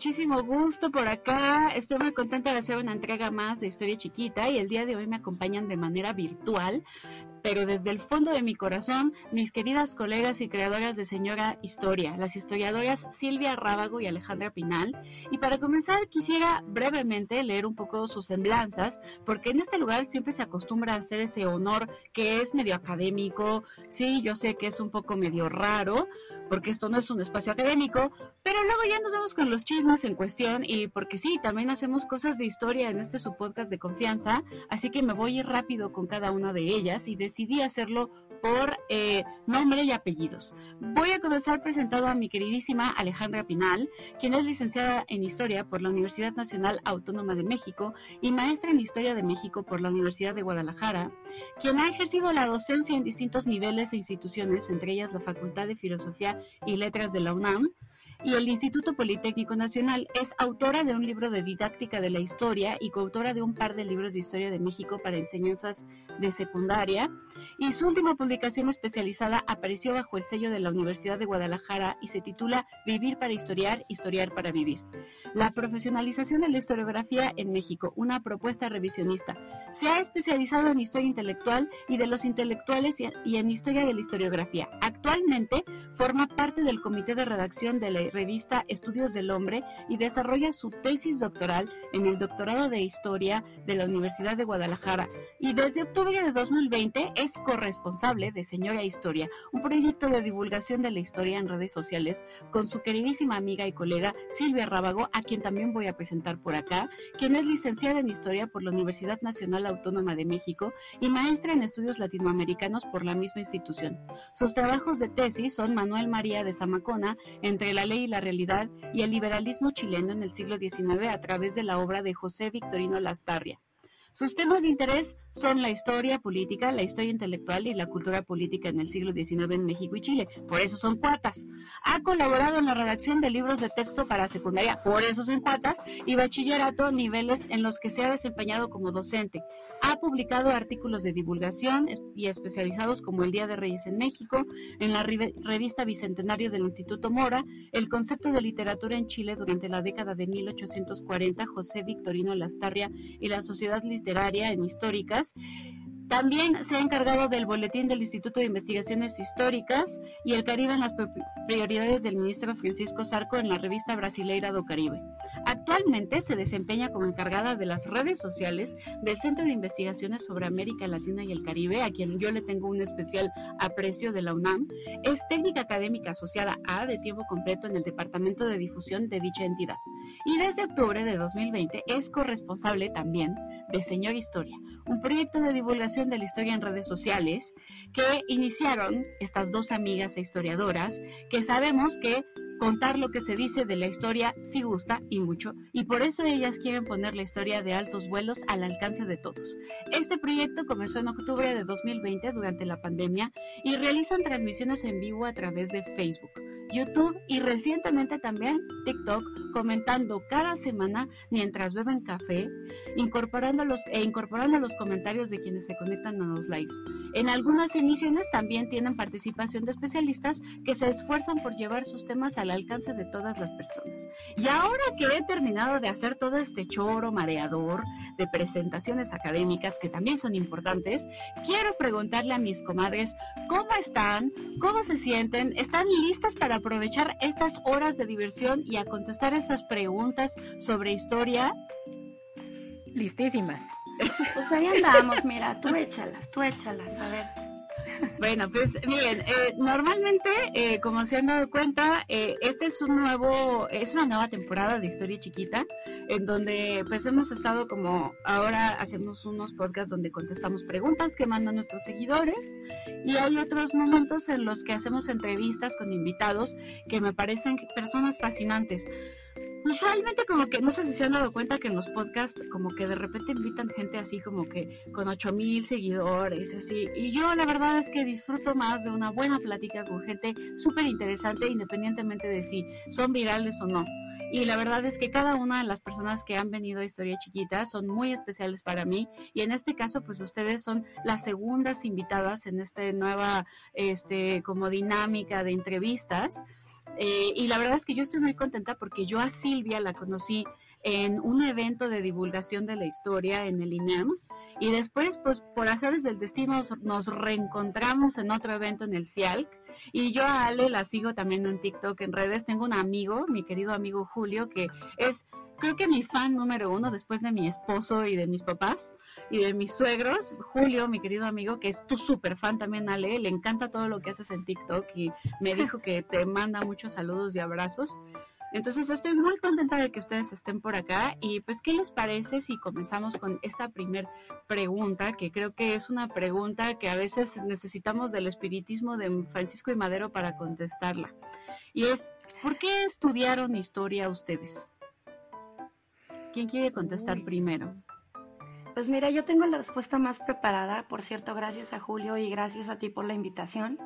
Muchísimo gusto por acá. Estoy muy contenta de hacer una entrega más de Historia Chiquita y el día de hoy me acompañan de manera virtual, pero desde el fondo de mi corazón, mis queridas colegas y creadoras de Señora Historia, las historiadoras Silvia Rábago y Alejandra Pinal. Y para comenzar, quisiera brevemente leer un poco sus semblanzas, porque en este lugar siempre se acostumbra a hacer ese honor que es medio académico. Sí, yo sé que es un poco medio raro, porque esto no es un espacio académico, pero luego ya nos vamos con los chismes en cuestión y porque sí, también hacemos cosas de historia en este su podcast de confianza, así que me voy a ir rápido con cada una de ellas y decidí hacerlo por eh, nombre y apellidos. Voy a comenzar presentando a mi queridísima Alejandra Pinal, quien es licenciada en Historia por la Universidad Nacional Autónoma de México y maestra en Historia de México por la Universidad de Guadalajara, quien ha ejercido la docencia en distintos niveles e instituciones, entre ellas la Facultad de Filosofía y Letras de la UNAM, y el Instituto Politécnico Nacional. Es autora de un libro de didáctica de la historia y coautora de un par de libros de historia de México para enseñanzas de secundaria. Y su última publicación especializada apareció bajo el sello de la Universidad de Guadalajara y se titula Vivir para historiar, historiar para vivir. La profesionalización de la historiografía en México, una propuesta revisionista. Se ha especializado en historia intelectual y de los intelectuales y en historia de la historiografía. Actualmente forma parte del comité de redacción de la revista Estudios del Hombre y desarrolla su tesis doctoral en el doctorado de Historia de la Universidad de Guadalajara. Y desde octubre de 2020 es corresponsable de Señora Historia, un proyecto de divulgación de la historia en redes sociales con su queridísima amiga y colega Silvia Rábago, a quien también voy a presentar por acá, quien es licenciada en Historia por la Universidad Nacional Autónoma de México y maestra en estudios latinoamericanos por la misma institución. Sus trabajos de tesis son Manuel María de Zamacona, Entre la ley y la realidad y el liberalismo chileno en el siglo XIX a través de la obra de José Victorino Lastarria. Sus temas de interés son la historia política, la historia intelectual y la cultura política en el siglo XIX en México y Chile. Por eso son cuatas. Ha colaborado en la redacción de libros de texto para secundaria, por eso son cuatas, y bachillerato, niveles en los que se ha desempeñado como docente. Ha publicado artículos de divulgación y especializados como El Día de Reyes en México, en la revista Bicentenario del Instituto Mora, El concepto de literatura en Chile durante la década de 1840, José Victorino Lastarria y la Sociedad literaria en históricas. También se ha encargado del boletín del Instituto de Investigaciones Históricas y el Caribe en las prioridades del ministro Francisco Sarco en la revista Brasileira do Caribe. Actualmente se desempeña como encargada de las redes sociales del Centro de Investigaciones sobre América Latina y el Caribe, a quien yo le tengo un especial aprecio de la UNAM. Es técnica académica asociada a de tiempo completo en el Departamento de Difusión de dicha entidad. Y desde octubre de 2020 es corresponsable también de Señor Historia, un proyecto de divulgación de la historia en redes sociales que iniciaron estas dos amigas e historiadoras que sabemos que contar lo que se dice de la historia sí gusta y mucho, y por eso ellas quieren poner la historia de altos vuelos al alcance de todos. Este proyecto comenzó en octubre de 2020 durante la pandemia y realizan transmisiones en vivo a través de Facebook. YouTube y recientemente también TikTok comentando cada semana mientras beben café, incorporando los, e incorporando los comentarios de quienes se conectan a los lives. En algunas emisiones también tienen participación de especialistas que se esfuerzan por llevar sus temas al alcance de todas las personas. Y ahora que he terminado de hacer todo este choro mareador de presentaciones académicas que también son importantes, quiero preguntarle a mis comadres cómo están, cómo se sienten, están listas para aprovechar estas horas de diversión y a contestar estas preguntas sobre historia. Listísimas. Pues ahí andamos, mira, tú échalas, tú échalas, a ver. Bueno, pues miren, eh, normalmente, eh, como se han dado cuenta, eh, este es un nuevo, es una nueva temporada de Historia Chiquita, en donde pues hemos estado como, ahora hacemos unos podcasts donde contestamos preguntas que mandan nuestros seguidores y hay otros momentos en los que hacemos entrevistas con invitados que me parecen personas fascinantes usualmente como que no sé si se han dado cuenta que en los podcasts como que de repente invitan gente así como que con ocho mil seguidores así. Y yo la verdad es que disfruto más de una buena plática con gente súper interesante independientemente de si son virales o no. Y la verdad es que cada una de las personas que han venido a Historia Chiquita son muy especiales para mí. Y en este caso pues ustedes son las segundas invitadas en esta nueva este como dinámica de entrevistas Eh, y la verdad es que yo estoy muy contenta porque yo a Silvia la conocí en un evento de divulgación de la historia en el INEM. Y después, pues por hacerles del destino, nos reencontramos en otro evento en el CIALC. Y yo a Ale la sigo también en TikTok, en redes. Tengo un amigo, mi querido amigo Julio, que es creo que mi fan número uno después de mi esposo y de mis papás y de mis suegros, Julio, mi querido amigo, que es tu súper fan también, Ale, le encanta todo lo que haces en TikTok y me dijo que te manda muchos saludos y abrazos. Entonces estoy muy contenta de que ustedes estén por acá y pues ¿qué les parece si comenzamos con esta primer pregunta que creo que es una pregunta que a veces necesitamos del espiritismo de Francisco y Madero para contestarla? Y es, ¿por qué estudiaron historia ustedes? ¿Quién quiere contestar primero? Pues mira, yo tengo la respuesta más preparada, por cierto, gracias a Julio y gracias a ti por la invitación.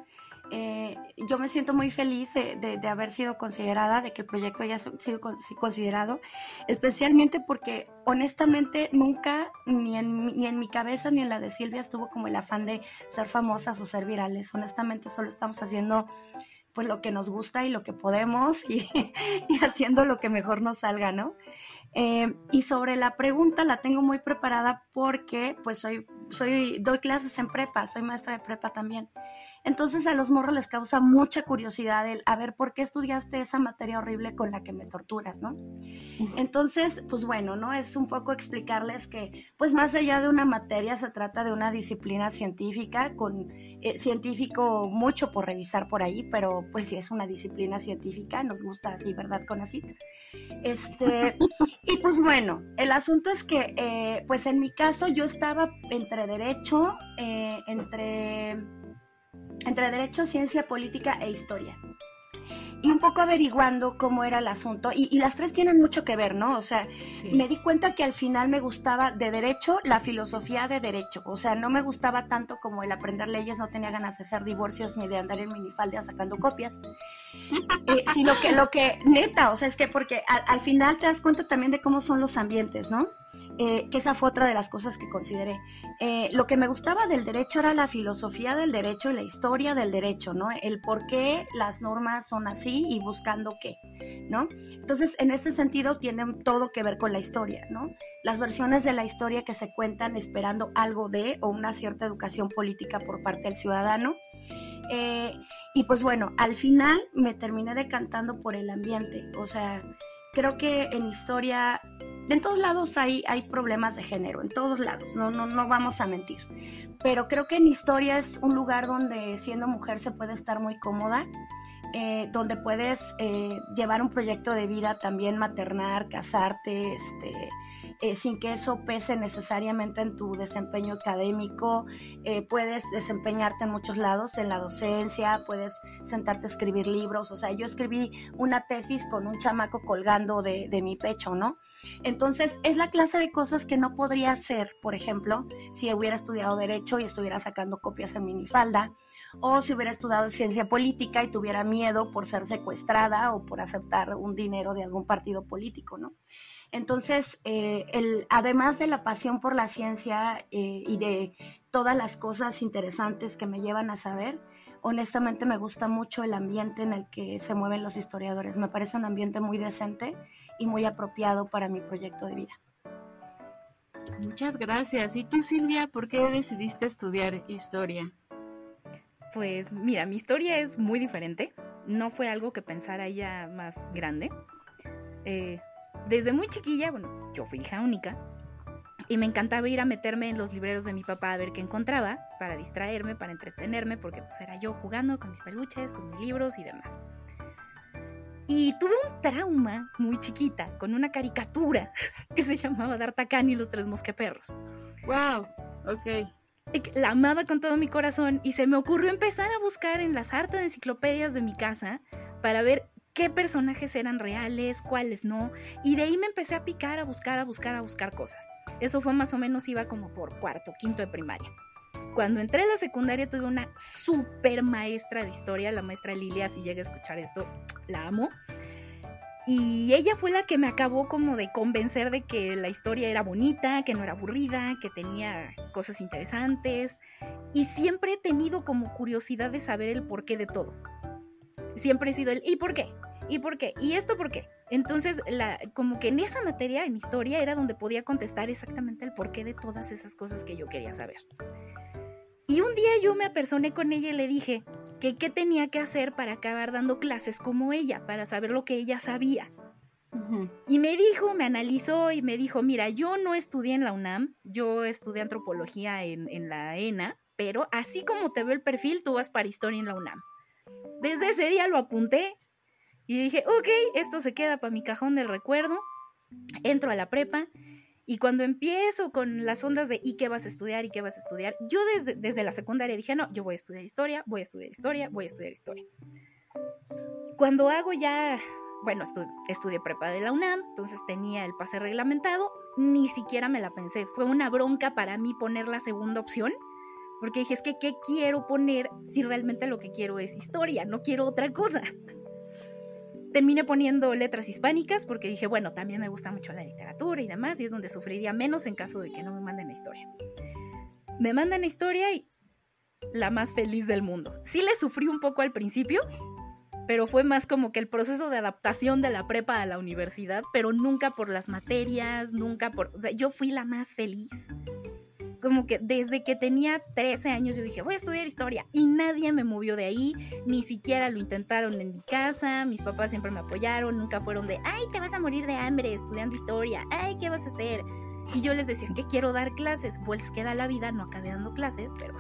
Eh, yo me siento muy feliz de, haber sido considerada, de que el proyecto haya sido considerado, especialmente porque honestamente nunca, ni en, ni en mi cabeza ni en la de Silvia, estuvo como el afán de ser famosas o ser virales. Honestamente, solo estamos haciendo pues lo que nos gusta y lo que podemos y, y haciendo lo que mejor nos salga, ¿no? Eh, y sobre la pregunta la tengo muy preparada porque pues soy, soy, doy clases en prepa, soy maestra de prepa también. Entonces a los morros les causa mucha curiosidad el, a ver, ¿por qué estudiaste esa materia horrible con la que me torturas, no? Entonces, pues bueno, ¿no? Es un poco explicarles que, pues más allá de una materia, se trata de una disciplina científica, con eh, científico mucho por revisar por ahí, pero pues sí es una disciplina científica, nos gusta así, ¿verdad? Con así. Este, y pues bueno, el asunto es que, eh, pues en mi caso yo estaba entre derecho, eh, entre entre Derecho, Ciencia Política e Historia. Y un poco averiguando cómo era el asunto, y, las tres tienen mucho que ver, ¿no? O sea, me di cuenta que al final me gustaba de derecho la filosofía de derecho, o sea, no me gustaba tanto como el aprender leyes, no tenía ganas de hacer divorcios ni de andar en minifaldia sacando copias, eh, sino que lo que, neta, o sea, es que porque al final te das cuenta también de cómo son los ambientes, ¿no? Eh, que esa fue otra de las cosas que consideré. Eh, lo que me gustaba del derecho era la filosofía del derecho y la historia del derecho, ¿no? El por qué las normas son así y buscando qué, ¿no? Entonces, en ese sentido, tienen todo que ver con la historia, ¿no? Las versiones de la historia que se cuentan esperando algo de o una cierta educación política por parte del ciudadano. Eh, y pues bueno, al final me terminé decantando por el ambiente, o sea, creo que en historia en todos lados hay, hay problemas de género, en todos lados, no, no, no vamos a mentir. Pero creo que en historia es un lugar donde siendo mujer se puede estar muy cómoda, eh, donde puedes eh, llevar un proyecto de vida también, maternar, casarte, este, eh, sin que eso pese necesariamente en tu desempeño académico. Eh, puedes desempeñarte en muchos lados, en la docencia, puedes sentarte a escribir libros. O sea, yo escribí una tesis con un chamaco colgando de, de mi pecho, ¿no? Entonces, es la clase de cosas que no podría hacer, por ejemplo, si hubiera estudiado derecho y estuviera sacando copias en minifalda, o si hubiera estudiado ciencia política y tuviera miedo por ser secuestrada o por aceptar un dinero de algún partido político, ¿no? Entonces, eh, el, además de la pasión por la ciencia eh, y de todas las cosas interesantes que me llevan a saber, honestamente me gusta mucho el ambiente en el que se mueven los historiadores. Me parece un ambiente muy decente y muy apropiado para mi proyecto de vida. Muchas gracias. ¿Y tú, Silvia, por qué decidiste estudiar historia? Pues mira, mi historia es muy diferente. No fue algo que pensara ella más grande. Eh, desde muy chiquilla, bueno, yo fui hija única, y me encantaba ir a meterme en los libreros de mi papá a ver qué encontraba, para distraerme, para entretenerme, porque pues era yo jugando con mis peluches, con mis libros y demás. Y tuve un trauma muy chiquita con una caricatura que se llamaba D'Artagnan y los tres mosqueperros. ¡Wow! Ok. La amaba con todo mi corazón y se me ocurrió empezar a buscar en las hartas enciclopedias de mi casa para ver qué personajes eran reales, cuáles no, y de ahí me empecé a picar, a buscar, a buscar, a buscar cosas. Eso fue más o menos, iba como por cuarto, quinto de primaria. Cuando entré a la secundaria tuve una super maestra de historia, la maestra Lilia, si llega a escuchar esto, la amo. Y ella fue la que me acabó como de convencer de que la historia era bonita, que no era aburrida, que tenía cosas interesantes. Y siempre he tenido como curiosidad de saber el porqué de todo. Siempre he sido el ¿y por qué? ¿Y por qué? ¿Y esto por qué? Entonces, la, como que en esa materia, en historia, era donde podía contestar exactamente el porqué de todas esas cosas que yo quería saber. Y un día yo me apersoné con ella y le dije que qué tenía que hacer para acabar dando clases como ella, para saber lo que ella sabía. Y me dijo, me analizó y me dijo, mira, yo no estudié en la UNAM, yo estudié antropología en, en la ENA, pero así como te veo el perfil, tú vas para historia en la UNAM. Desde ese día lo apunté y dije, ok, esto se queda para mi cajón del recuerdo. Entro a la prepa y cuando empiezo con las ondas de ¿y qué vas a estudiar? ¿y qué vas a estudiar? Yo desde, desde la secundaria dije, no, yo voy a estudiar historia, voy a estudiar historia, voy a estudiar historia. Cuando hago ya, bueno, estudié prepa de la UNAM, entonces tenía el pase reglamentado, ni siquiera me la pensé. Fue una bronca para mí poner la segunda opción, porque dije, es que, ¿qué quiero poner si realmente lo que quiero es historia? No quiero otra cosa terminé poniendo letras hispánicas porque dije, bueno, también me gusta mucho la literatura y demás, y es donde sufriría menos en caso de que no me manden a historia. Me mandan a historia y la más feliz del mundo. Sí le sufrí un poco al principio, pero fue más como que el proceso de adaptación de la prepa a la universidad, pero nunca por las materias, nunca por... O sea, yo fui la más feliz como que desde que tenía 13 años yo dije, voy a estudiar historia y nadie me movió de ahí, ni siquiera lo intentaron en mi casa, mis papás siempre me apoyaron, nunca fueron de, ay, te vas a morir de hambre estudiando historia, ay, ¿qué vas a hacer? Y yo les decía, es que quiero dar clases, pues queda la vida, no acabé dando clases, pero,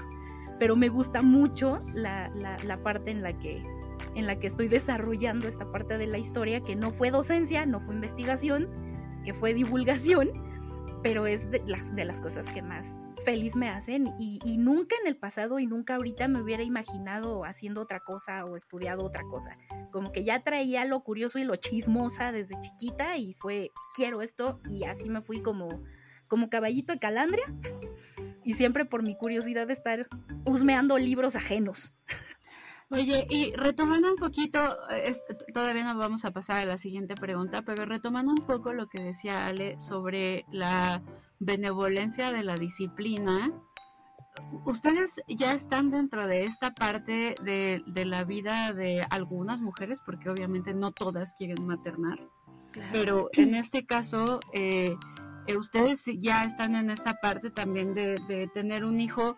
pero me gusta mucho la, la parte en la que en la que estoy desarrollando esta parte de la historia que no fue docencia, no fue investigación, que fue divulgación, pero es de las, de las cosas que más feliz me hacen y, nunca en el pasado y nunca ahorita me hubiera imaginado haciendo otra cosa o estudiado otra cosa. Como que ya traía lo curioso y lo chismosa desde chiquita y fue, quiero esto y así me fui como, como caballito de calandria y siempre por mi curiosidad de estar husmeando libros ajenos. Oye, y retomando un poquito, todavía no vamos a pasar a la siguiente pregunta, pero retomando un poco lo que decía Ale sobre la benevolencia de la disciplina, ustedes ya están dentro de esta parte de, la vida de algunas mujeres, porque obviamente no todas quieren maternar, pero en este caso, eh, eh, ustedes ya están en esta parte también de, de tener un hijo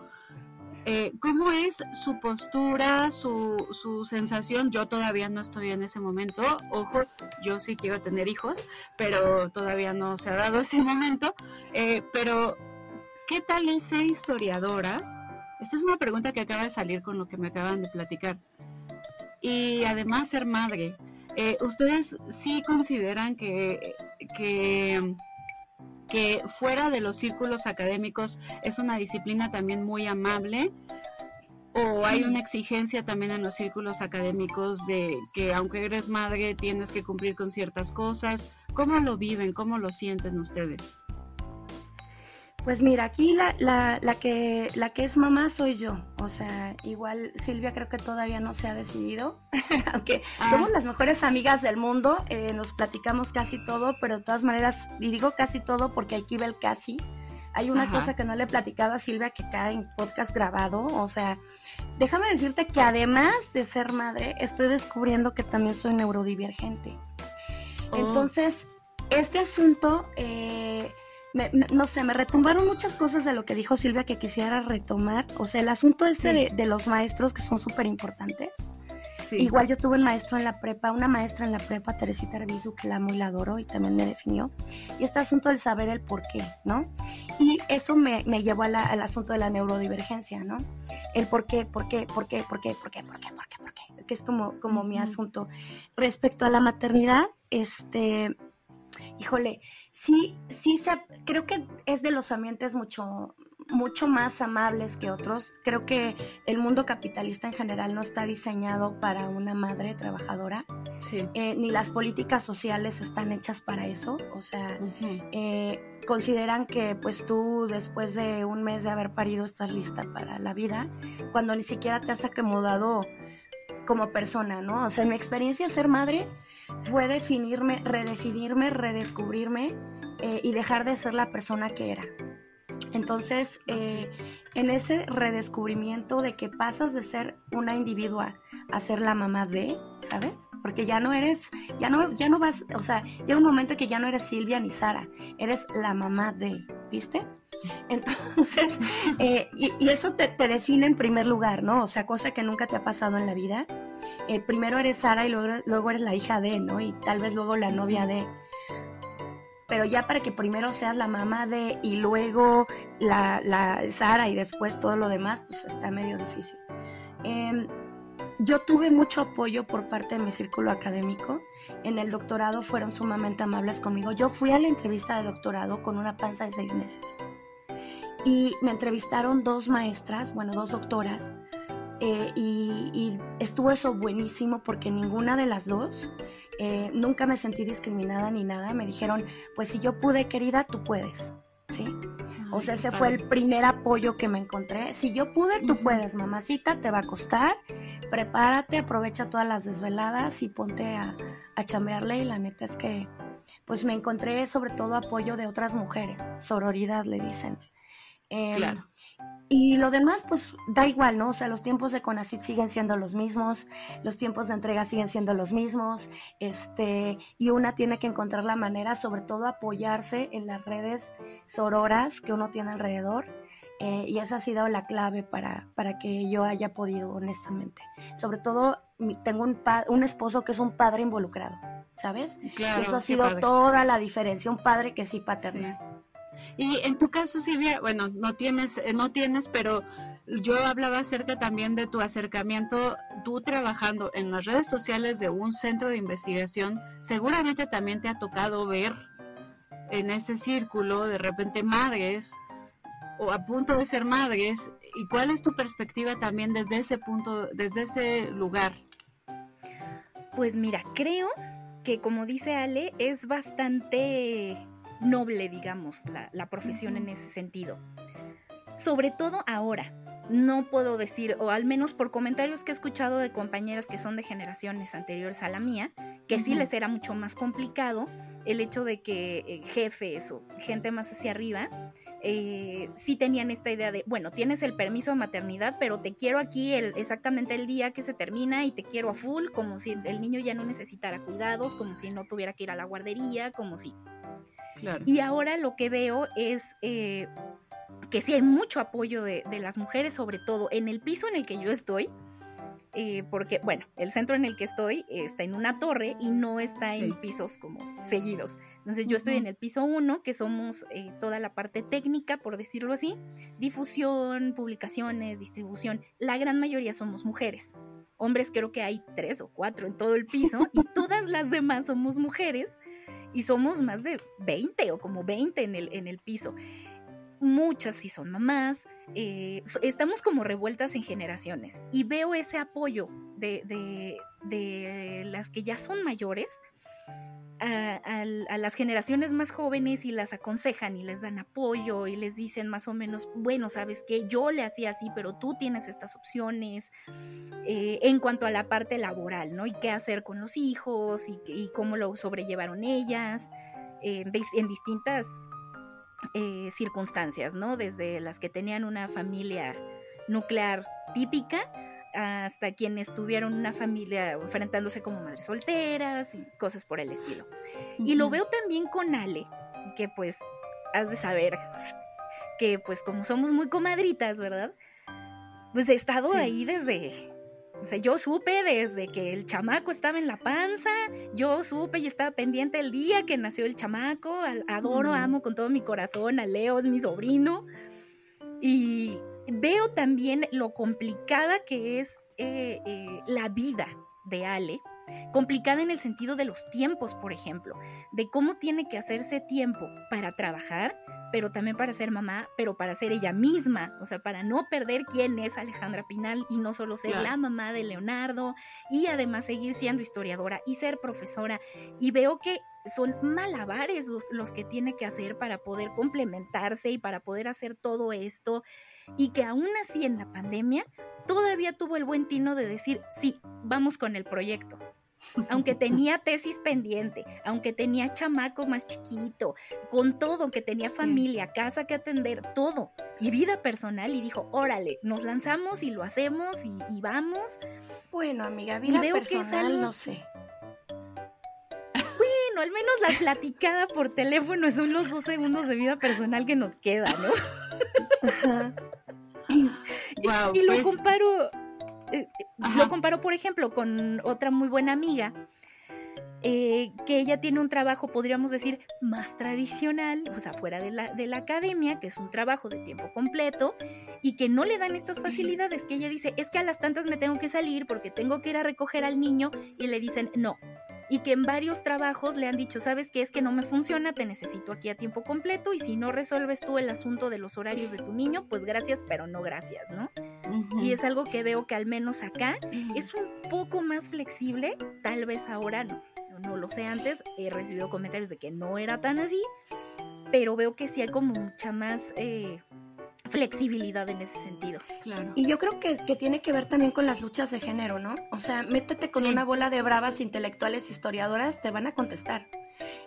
eh, ¿Cómo es su postura, su, su, sensación? Yo todavía no estoy en ese momento. Ojo, yo sí quiero tener hijos, pero todavía no se ha dado ese momento. Eh, pero, ¿qué tal es ser historiadora? Esta es una pregunta que acaba de salir con lo que me acaban de platicar. Y además ser madre. Eh, ¿Ustedes sí consideran que, que que fuera de los círculos académicos es una disciplina también muy amable o hay una exigencia también en los círculos académicos de que aunque eres madre tienes que cumplir con ciertas cosas. ¿Cómo lo viven? ¿Cómo lo sienten ustedes? Pues mira, aquí la, la, la, que, la que es mamá soy yo. O sea, igual Silvia creo que todavía no se ha decidido, aunque ah. somos las mejores amigas del mundo, eh, nos platicamos casi todo, pero de todas maneras, y digo casi todo porque aquí va el casi. Hay una cosa que no le he platicado a Silvia que cae en podcast grabado, o sea, déjame decirte que además de ser madre, estoy descubriendo que también soy neurodivergente. Oh. Entonces, este asunto... Eh, no sé, me retumbaron muchas cosas de lo que dijo Silvia que quisiera retomar. O sea, el asunto este de, los maestros que son súper importantes. Igual yo tuve un maestro en la prepa, una maestra en la prepa, Teresita Arbizu, que la amo y la adoro y también me definió. Y este asunto del saber el por qué, ¿no? Y eso me, llevó al asunto de la neurodivergencia, ¿no? El por qué, por qué, por qué, por qué, por qué, por qué, por qué, por qué, que es como, como mi asunto. Respecto a la maternidad, este, híjole, sí, sí, se, creo que es de los ambientes mucho, mucho más amables que otros. Creo que el mundo capitalista en general no está diseñado para una madre trabajadora, eh, ni las políticas sociales están hechas para eso. O sea, eh, consideran que pues tú después de un mes de haber parido estás lista para la vida, cuando ni siquiera te has acomodado como persona, ¿no? O sea, en mi experiencia ser madre fue definirme, redefinirme, redescubrirme eh, y dejar de ser la persona que era. Entonces, eh, en ese redescubrimiento de que pasas de ser una individua a ser la mamá de, ¿sabes? Porque ya no eres, ya no, ya no vas, o sea, llega un momento que ya no eres Silvia ni Sara, eres la mamá de, ¿viste? Entonces, eh, y, eso te, define en primer lugar, ¿no? O sea, cosa que nunca te ha pasado en la vida. Eh, primero eres Sara y luego, luego eres la hija de, ¿no? Y tal vez luego la novia de pero ya para que primero seas la mamá de y luego la, la Sara y después todo lo demás, pues está medio difícil. Em, yo tuve mucho apoyo por parte de mi círculo académico. En el doctorado fueron sumamente amables conmigo. Yo fui a la entrevista de doctorado con una panza de seis meses. Y me entrevistaron dos maestras, bueno, dos doctoras, eh, y, estuvo eso buenísimo porque ninguna de las dos, eh, nunca me sentí discriminada ni nada. Me dijeron, pues si yo pude, querida, tú puedes. ¿Sí? O sea, ese fue el primer apoyo que me encontré. Si yo pude, tú puedes, mamacita, te va a costar. Prepárate, aprovecha todas las desveladas y ponte a, a chambearle. Y la neta es que, pues me encontré sobre todo apoyo de otras mujeres. Sororidad, le dicen. Em, claro. Y lo demás, pues da igual, ¿no? O sea, los tiempos de Conacit siguen siendo los mismos, los tiempos de entrega siguen siendo los mismos, este, y una tiene que encontrar la manera, sobre todo, apoyarse en las redes sororas que uno tiene alrededor. Eh, y esa ha sido la clave para, para que yo haya podido, honestamente. Sobre todo, tengo un, un esposo que es un padre involucrado, ¿sabes? Claro, Eso ha sido toda la diferencia, un padre que sí paterna. Y en tu caso, Silvia, bueno, no tienes, eh, no tienes, pero yo hablaba acerca también de tu acercamiento, tú trabajando en las redes sociales de un centro de investigación, seguramente también te ha tocado ver en ese círculo de repente madres o a punto de ser madres. ¿Y cuál es tu perspectiva también desde ese punto, desde ese lugar? Pues mira, creo que como dice Ale, es bastante noble, digamos, la, profesión en ese sentido. Sobre todo ahora, no puedo decir, o al menos por comentarios que he escuchado de compañeras que son de generaciones anteriores a la mía, que sí les era mucho más complicado el hecho de que eh, jefes o gente más hacia arriba eh, sí tenían esta idea de, bueno, tienes el permiso de maternidad, pero te quiero aquí el, exactamente el día que se termina y te quiero a full, como si el niño ya no necesitara cuidados, como si no tuviera que ir a la guardería, como si y ahora lo que veo es eh, que sí hay mucho apoyo de, las mujeres, sobre todo en el piso en el que yo estoy. Eh, porque, bueno, el centro en el que estoy está en una torre y no está en pisos como seguidos. Entonces yo estoy en el piso 1, que somos eh, toda la parte técnica, por decirlo así, difusión, publicaciones, distribución. La gran mayoría somos mujeres. Hombres creo que hay tres o cuatro en todo el piso y todas las demás somos mujeres y somos más de 20 o como 20 en el, en el piso. Muchas sí son mamás, eh, estamos como revueltas en generaciones y veo ese apoyo de, de, de las que ya son mayores a, las generaciones más jóvenes y las aconsejan y les dan apoyo y les dicen más o menos, bueno, sabes que yo le hacía así, pero tú tienes estas opciones eh, en cuanto a la parte laboral, ¿no? Y qué hacer con los hijos y, cómo lo sobrellevaron ellas eh, en distintas eh, circunstancias, ¿no? Desde las que tenían una familia nuclear típica hasta quienes tuvieron una familia enfrentándose como madres solteras y cosas por el estilo. Y lo veo también con Ale, que pues has de saber que pues como somos muy comadritas, ¿verdad? Pues he estado ahí desde... O sea, yo supe desde que el chamaco estaba en la panza, yo supe y estaba pendiente el día que nació el chamaco, adoro, amo con todo mi corazón a Leo, es mi sobrino. Y, veo también lo complicada que es eh, eh, la vida de Ale, complicada en el sentido de los tiempos, por ejemplo, de cómo tiene que hacerse tiempo para trabajar, pero también para ser mamá, pero para ser ella misma, o sea, para no perder quién es Alejandra Pinal y no solo ser la mamá de Leonardo y además seguir siendo historiadora y ser profesora. Y veo que son malabares los, los que tiene que hacer para poder complementarse y para poder hacer todo esto y que aún así en la pandemia todavía tuvo el buen tino de decir, sí, vamos con el proyecto. aunque tenía tesis pendiente, aunque tenía chamaco más chiquito, con todo, aunque tenía familia, casa que atender, todo, y vida personal, y dijo, órale, nos lanzamos y lo hacemos y, vamos. Bueno, amiga, vida personal, no sé. Bueno, al menos la platicada por teléfono son los dos segundos de vida personal que nos queda, ¿no? y, lo pues comparo eh, lo comparo, por ejemplo, con otra muy buena amiga, eh, que ella tiene un trabajo, podríamos decir, más tradicional, o sea, fuera de la, de la academia, que es un trabajo de tiempo completo, y que no le dan estas facilidades, que ella dice, es que a las tantas me tengo que salir porque tengo que ir a recoger al niño, y le dicen, no, y que en varios trabajos le han dicho, sabes que es que no me funciona, te necesito aquí a tiempo completo y si no resuelves tú el asunto de los horarios de tu niño, pues gracias, pero no gracias, ¿no? Y es algo que veo que al menos acá es un poco más flexible, tal vez ahora no, no lo sé antes, he recibido comentarios de que no era tan así, pero veo que sí hay como mucha más... Eh, flexibilidad en ese sentido. Claro. Y yo creo que, tiene que ver también con las luchas de género, ¿no? O sea, métete con una bola de bravas intelectuales historiadoras, te van a contestar.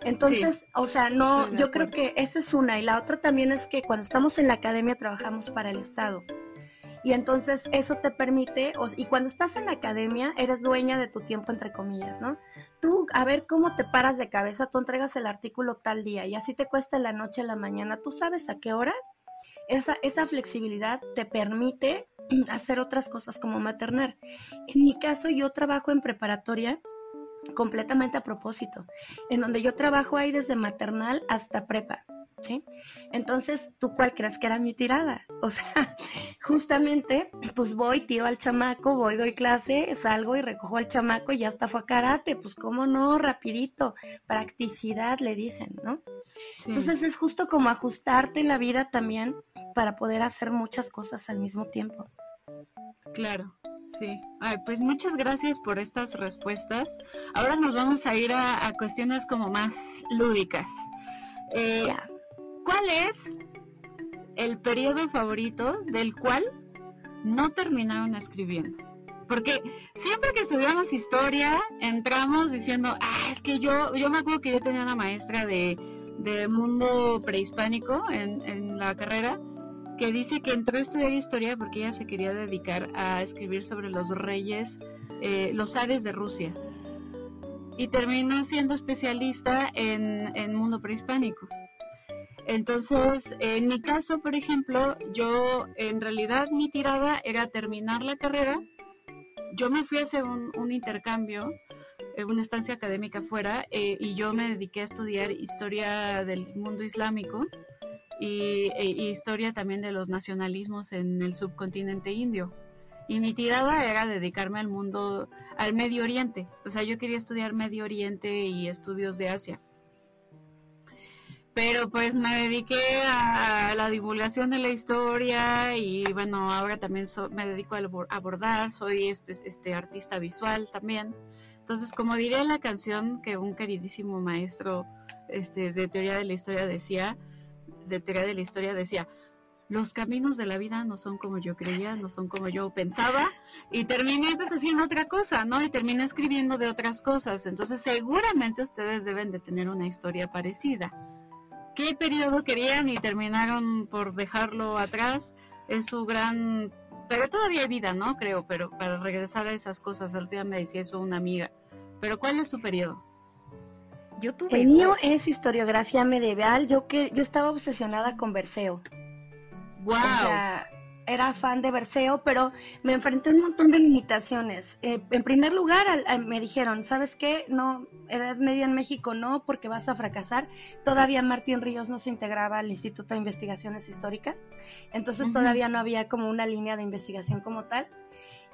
Entonces, o sea, no, yo creo que esa es una. Y la otra también es que cuando estamos en la academia trabajamos para el Estado. Y entonces eso te permite, y cuando estás en la academia, eres dueña de tu tiempo, entre comillas, ¿no? Tú, a ver cómo te paras de cabeza, tú entregas el artículo tal día y así te cuesta la noche a la mañana, tú sabes a qué hora esa, esa flexibilidad te permite hacer otras cosas como maternar. En mi caso, yo trabajo en preparatoria completamente a propósito, en donde yo trabajo ahí desde maternal hasta prepa. ¿Sí? Entonces, ¿tú cuál crees que era mi tirada? O sea, justamente, pues voy, tiro al chamaco, voy, doy clase, salgo y recojo al chamaco y ya está fue a karate, pues cómo no, rapidito, practicidad le dicen, ¿no? Entonces es justo como ajustarte la vida también para poder hacer muchas cosas al mismo tiempo. Claro. Sí, pues muchas gracias por estas respuestas. Ahora nos vamos a ir a, cuestiones como más lúdicas. Eh, ¿Cuál es el periodo favorito del cual no terminaron escribiendo? Porque siempre que estudiamos historia, entramos diciendo, ah, es que yo, yo me acuerdo que yo tenía una maestra de, mundo prehispánico en, en la carrera que dice que entró a estudiar historia porque ella se quería dedicar a escribir sobre los reyes, eh, los zares de Rusia. Y terminó siendo especialista en, en mundo prehispánico. Entonces, en mi caso, por ejemplo, yo en realidad mi tirada era terminar la carrera. Yo me fui a hacer un, intercambio, eh, una estancia académica fuera, eh, y yo me dediqué a estudiar historia del mundo islámico y, e, historia también de los nacionalismos en el subcontinente indio. Y mi tirada era dedicarme al mundo, al Medio Oriente. O sea, yo quería estudiar Medio Oriente y estudios de Asia. Pero pues me dediqué a la divulgación de la historia y bueno, ahora también me dedico a abordar, soy este artista visual también. Entonces, como diría la canción que un queridísimo maestro este, de teoría de la historia decía, de teoría de la historia decía, los caminos de la vida no son como yo creía, no son como yo pensaba, y terminé pues haciendo otra cosa, ¿no? Y terminé escribiendo de otras cosas. Entonces seguramente ustedes deben de tener una historia parecida. ¿Qué periodo querían y terminaron por dejarlo atrás? Es su gran... Pero todavía hay vida, ¿no? Creo, pero para regresar a esas cosas, el día me decía eso una amiga. Pero ¿cuál es su periodo? Yo tuve. El mío es historiografía medieval. Yo que yo estaba obsesionada con Berceo. Wow. O sea, era fan de Berceo, pero me enfrenté a un montón de limitaciones. Eh, en primer lugar, me dijeron, ¿sabes qué? No, Edad Media en México no, porque vas a fracasar. Todavía Martín Ríos no se integraba al Instituto de Investigaciones Históricas, entonces todavía no había como una línea de investigación como tal.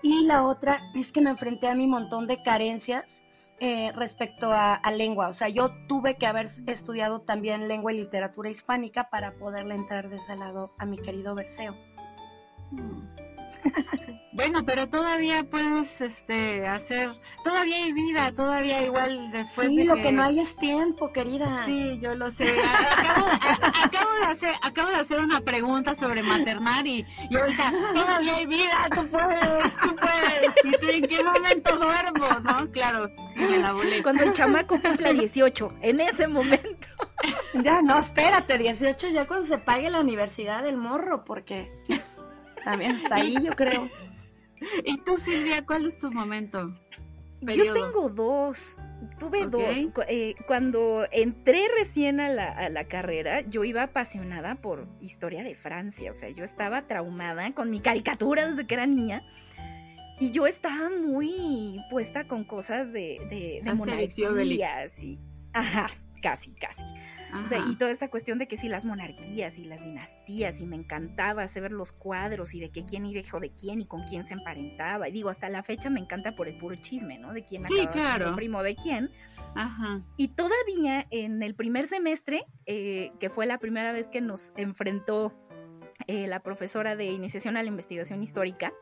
Y la otra es que me enfrenté a mi montón de carencias eh, respecto a, lengua. O sea, yo tuve que haber estudiado también lengua y literatura hispánica para poderle entrar de ese lado a mi querido Berceo. Bueno, pero todavía puedes este, hacer, todavía hay vida, todavía igual después sí, lo que... no hay es tiempo, querida. Sí, yo lo sé. Acabo, de hacer, acabo de hacer una pregunta sobre maternar y, y ahorita, todavía hay vida, tú puedes, tú puedes. ¿Y en qué momento duermo? ¿No? Claro, sí, me la volé. Cuando el chamaco cumpla 18, en ese momento. Ya, no, espérate, 18 ya cuando se pague la universidad del morro, porque también está ahí, yo creo. ¿Y tú, Silvia, cuál es tu momento? Yo tengo dos. Tuve dos. Eh, cuando entré recién a la, a la, carrera, yo iba apasionada por historia de Francia. O sea, yo estaba traumada con mi caricatura desde que era niña. Y yo estaba muy puesta con cosas de, de, de monarquías y. Ajá, casi, casi y toda esta cuestión de que sí, las monarquías y las dinastías, y me encantaba hacer los cuadros y de que quién era hijo de quién y con quién se emparentaba. Y digo, hasta la fecha me encanta por el puro chisme, ¿no? De quién sí, claro. primo de quién. Ajá. Y todavía en el primer semestre, eh, que fue la primera vez que nos enfrentó eh, la profesora de iniciación a la investigación histórica,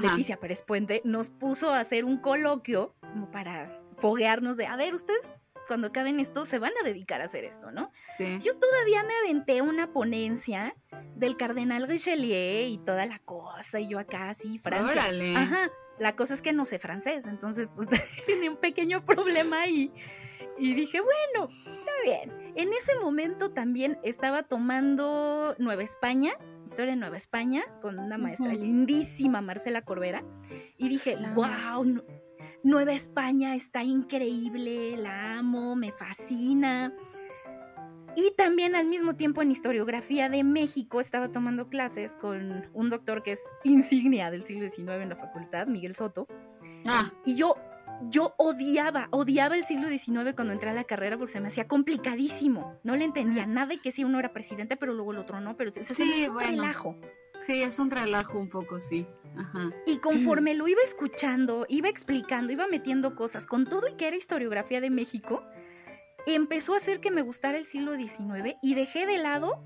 Leticia Pérez Puente, nos puso a hacer un coloquio como para foguearnos de, a ver, ustedes cuando acaben esto se van a dedicar a hacer esto, ¿no? Sí. Yo todavía me aventé una ponencia del cardenal Richelieu y toda la cosa, y yo acá así, Francia. Ajá. La cosa es que no sé francés, entonces pues tenía un pequeño problema y, y dije, bueno, está bien. En ese momento también estaba tomando Nueva España, historia de Nueva España, con una maestra lindísima, Marcela Corbera, y dije, wow, Nueva España está increíble, la amo, me fascina. Y también al mismo tiempo en historiografía de México estaba tomando clases con un doctor que es insignia del siglo XIX en la facultad, Miguel Soto. Ah. Y yo, yo odiaba, odiaba el siglo XIX cuando entré a la carrera porque se me hacía complicadísimo. No le entendía nada que si uno era presidente, pero luego el otro no, pero se, se, sí, un relajo. Sí, es un relajo un poco, sí. Ajá. Y conforme lo iba escuchando, iba explicando, iba metiendo cosas, con todo y que era historiografía de México, empezó a hacer que me gustara el siglo XIX y dejé de lado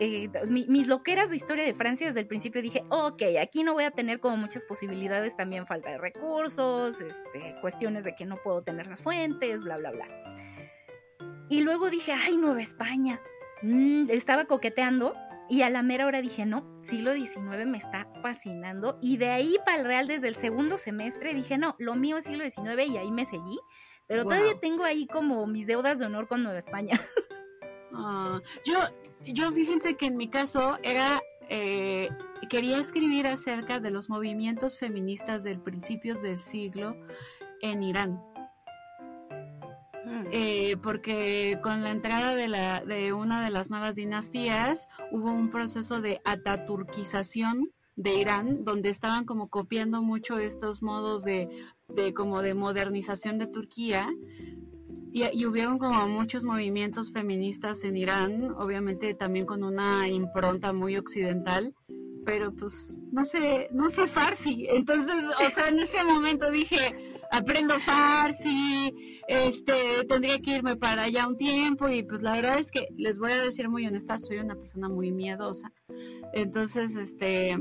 eh, mis loqueras de historia de Francia desde el principio dije, ok, aquí no voy a tener como muchas posibilidades, también falta de recursos, este, cuestiones de que no puedo tener las fuentes, bla, bla, bla. Y luego dije, ay, Nueva España. Mm, estaba coqueteando y a la mera hora dije, no, siglo XIX me está fascinando. Y de ahí para el Real, desde el segundo semestre, dije, no, lo mío es siglo XIX y ahí me seguí. Pero todavía tengo ahí como mis deudas de honor con Nueva España. Ah, yo, yo fíjense que en mi caso era, eh, quería escribir acerca de los movimientos feministas del principios del siglo en Irán. Eh, porque con la entrada de, la, de una de las nuevas dinastías hubo un proceso de ataturquización de Irán, donde estaban como copiando mucho estos modos de, como de modernización de Turquía. Y, y, hubieron como muchos movimientos feministas en Irán, obviamente también con una impronta muy occidental, pero pues no sé, no sé farsi. Entonces, o sea, en ese momento dije, aprendo farsi, este, tendría que irme para allá un tiempo y pues la verdad es que les voy a decir muy honesta, soy una persona muy miedosa. Entonces, este,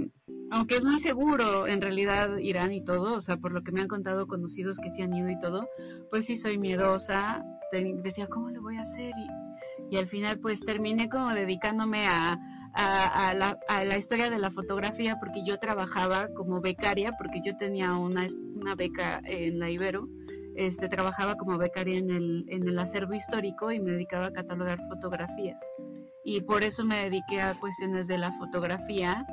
aunque es muy seguro en realidad Irán y todo, o sea, por lo que me han contado conocidos que sí han ido y todo, pues sí soy miedosa. decía, ¿cómo lo voy a hacer? Y, y al final pues terminé como dedicándome a a, la, a, la, historia de la fotografía porque yo trabajaba como becaria, porque yo tenía una, una beca en la Ibero, este, trabajaba como becaria en el, en el acervo histórico y me dedicaba a catalogar fotografías. Y por eso me dediqué a cuestiones de la fotografía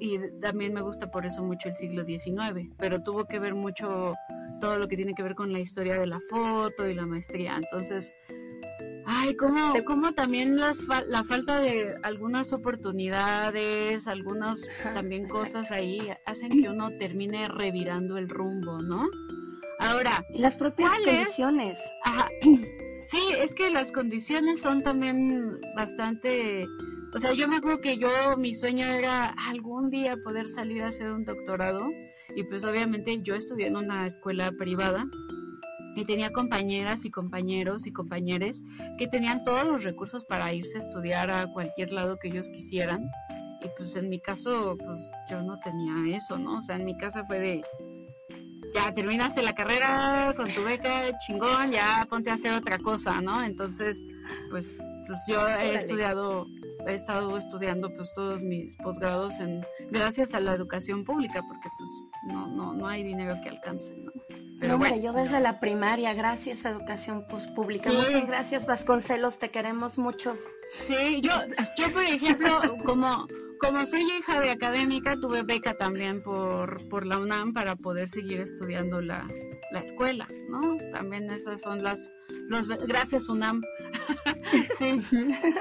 y también me gusta por eso mucho el siglo XIX, pero tuvo que ver mucho todo lo que tiene que ver con la historia de la foto y la maestría. Entonces, Ay, como, como también las la falta de algunas oportunidades, algunas también cosas ahí hacen que uno termine revirando el rumbo, ¿no? Ahora, las propias condiciones. Ajá. Sí, es que las condiciones son también bastante o sea, yo me acuerdo que yo, mi sueño era algún día poder salir a hacer un doctorado y pues obviamente yo estudié en una escuela privada y tenía compañeras y compañeros y compañeres que tenían todos los recursos para irse a estudiar a cualquier lado que ellos quisieran. y pues en mi caso, pues yo no tenía eso, ¿no? O sea, en mi casa fue de, ya terminaste la carrera con tu beca, chingón, ya ponte a hacer otra cosa, ¿no? Entonces, pues, pues yo he estudiado, he estado estudiando pues todos mis posgrados en, gracias a la educación pública, porque pues no, no, no hay dinero que alcance, ¿no? Pero no, bueno. yo desde la primaria, gracias a educación pues, pública. Muchas gracias, Vasconcelos, te queremos mucho. Sí, yo, yo por ejemplo, como como soy hija de académica, tuve beca también por, por la UNAM para poder seguir estudiando la, la escuela, ¿no? También esas son las, los, gracias UNAM. sí,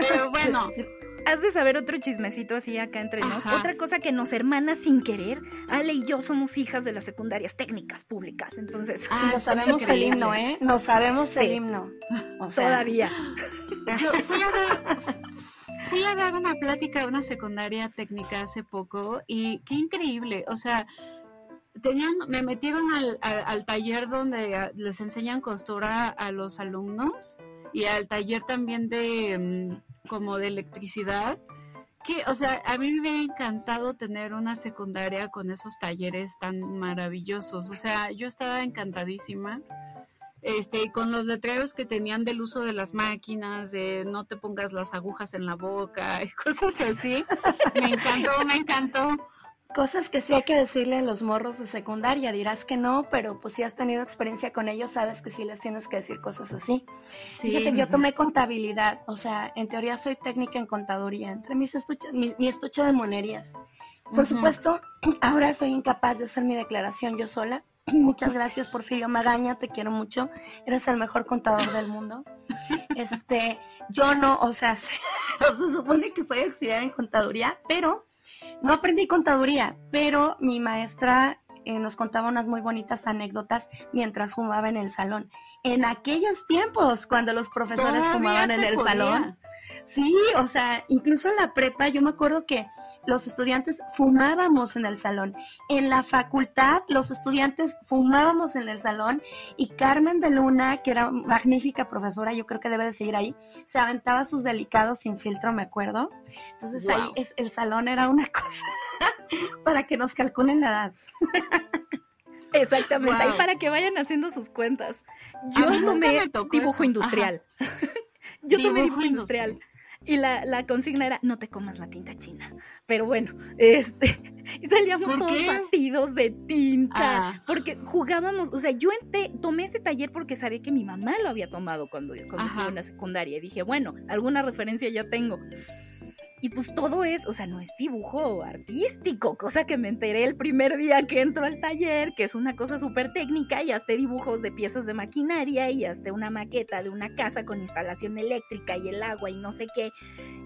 pero bueno. Has de saber otro chismecito así acá entre nos. Otra cosa que nos hermana sin querer, Ale y yo somos hijas de las secundarias técnicas públicas, entonces. Ah, no sabemos el himno, ¿eh? No sabemos el himno. O sea, Todavía. Yo fui a ver, fui a dar una plática a una secundaria técnica hace poco y qué increíble, o sea, tenían, me metieron al, taller donde les enseñan costura a los alumnos y al taller también de mm, como de electricidad. Que, o sea, a mí me hubiera encantado tener una secundaria con esos talleres tan maravillosos. O sea, yo estaba encantadísima este, con los letreros que tenían del uso de las máquinas, de no te pongas las agujas en la boca y cosas así. Me encantó, me encantó. Cosas que sí hay que decirle a los morros de secundaria, dirás que no, pero pues si has tenido experiencia con ellos, sabes que sí les tienes que decir cosas así. Sí. Fíjate, yo tomé contabilidad, o sea, en teoría soy técnica en contaduría, entre mis estuches, mi, estuche de monerías. Por supuesto, ahora soy incapaz de hacer mi declaración yo sola, Muchas gracias, Porfirio Magaña, te quiero mucho. Eres el mejor contador del mundo. Este, yo no, o sea, se, se supone que soy auxiliar en contaduría, pero no aprendí contaduría, pero mi maestra eh, nos contaba unas muy bonitas anécdotas mientras fumaba en el salón. En aquellos tiempos, cuando los profesores fumaban en el salón. Sí, o sea, incluso en la prepa yo me acuerdo que los estudiantes fumábamos en el salón. En la facultad los estudiantes fumábamos en el salón y Carmen de Luna, que era magnífica profesora, yo creo que debe de seguir ahí, se aventaba sus delicados sin filtro, me acuerdo. Entonces ahí es, el salón era una cosa para que nos calculen la edad. Exactamente, ahí para que vayan haciendo sus cuentas. Yo tomé dibujo industrial. Yo tomé dibujo industrial. Y la, la, consigna era, no te comas la tinta china. Pero bueno, este, y salíamos todos batidos de tinta, ah. porque jugábamos, o sea, yo tomé ese taller porque sabía que mi mamá lo había tomado cuando, cuando estuve en la secundaria. Y dije, bueno, alguna referencia ya tengo. Y pues todo es, o sea, no es dibujo artístico, cosa que me enteré el primer día que entro al taller, que es una cosa súper técnica, y hasta dibujos de piezas de maquinaria, y hasta una maqueta de una casa con instalación eléctrica y el agua y no sé qué.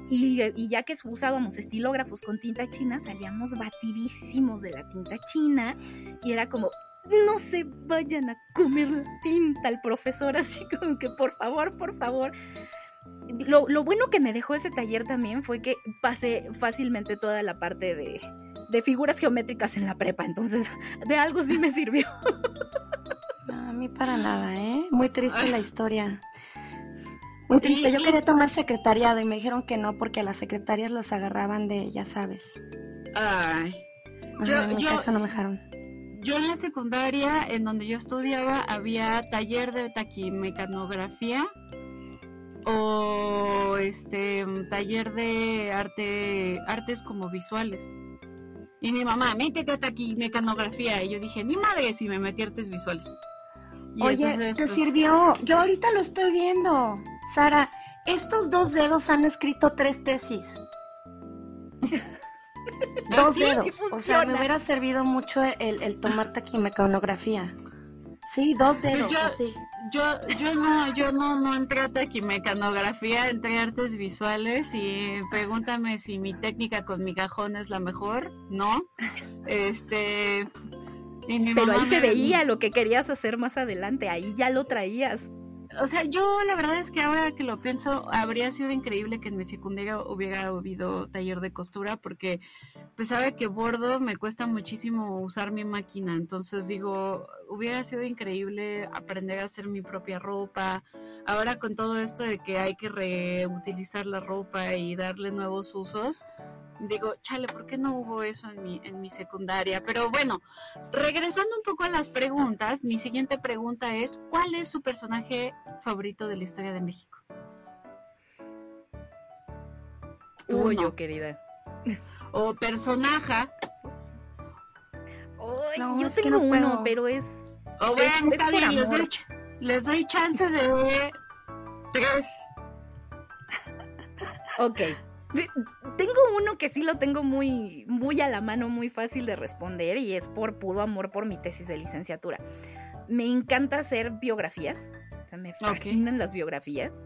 Y, y ya que usábamos estilógrafos con tinta china, salíamos batidísimos de la tinta china, y era como, no se vayan a comer la tinta, el profesor así como que por favor, por favor lo, lo, bueno que me dejó ese taller también fue que pasé fácilmente toda la parte de, de figuras geométricas en la prepa, entonces de algo sí me sirvió. a mí para nada, ¿eh? Muy triste la historia. Muy triste. Yo quería tomar secretariado y me dijeron que no porque a las secretarias las agarraban de, ya sabes. Ay. yo, en mi casa no me dejaron. Yo en la secundaria, en donde yo estudiaba, había taller de taquimecanografía o este taller de arte artes como visuales. Y mi mamá métete aquí mecanografía y yo dije ni madre si me metí artes visuales oye te pues, sirvió. Yo ahorita lo estoy viendo Sara. Estos dos dedos han escrito tres tesis. Dos dedos. O sea me hubiera servido mucho el, el tomar taquimecanografía Sí, dos dedos. Pues yo, yo, no, yo no, no entré a taquimecanografía, entré a artes visuales y pregúntame si mi técnica con mi cajón es la mejor, ¿no? Este. Pero ahí se veía lo que querías hacer más adelante, ahí ya lo traías o sea, yo la verdad es que ahora que lo pienso, habría sido increíble que en mi secundaria hubiera habido taller de costura, porque pues sabe que bordo me cuesta muchísimo usar mi máquina, entonces digo, hubiera sido increíble aprender a hacer mi propia ropa. Ahora con todo esto de que hay que reutilizar la ropa y darle nuevos usos, digo, chale, ¿por qué no hubo eso en mi, en mi secundaria? Pero bueno, regresando un poco a las preguntas, mi siguiente pregunta es, ¿cuál es su personaje favorito de la historia de México? Tuyo, querida. O personaje. yo tengo uno, pero es... O bueno, está bien, les doy, les doy chance de tres. Ok. Tengo uno que sí lo tengo muy, muy a la mano, muy fácil de responder y es por puro amor por mi tesis de licenciatura. Me encanta hacer biografías, o sea, me fascinan las biografías.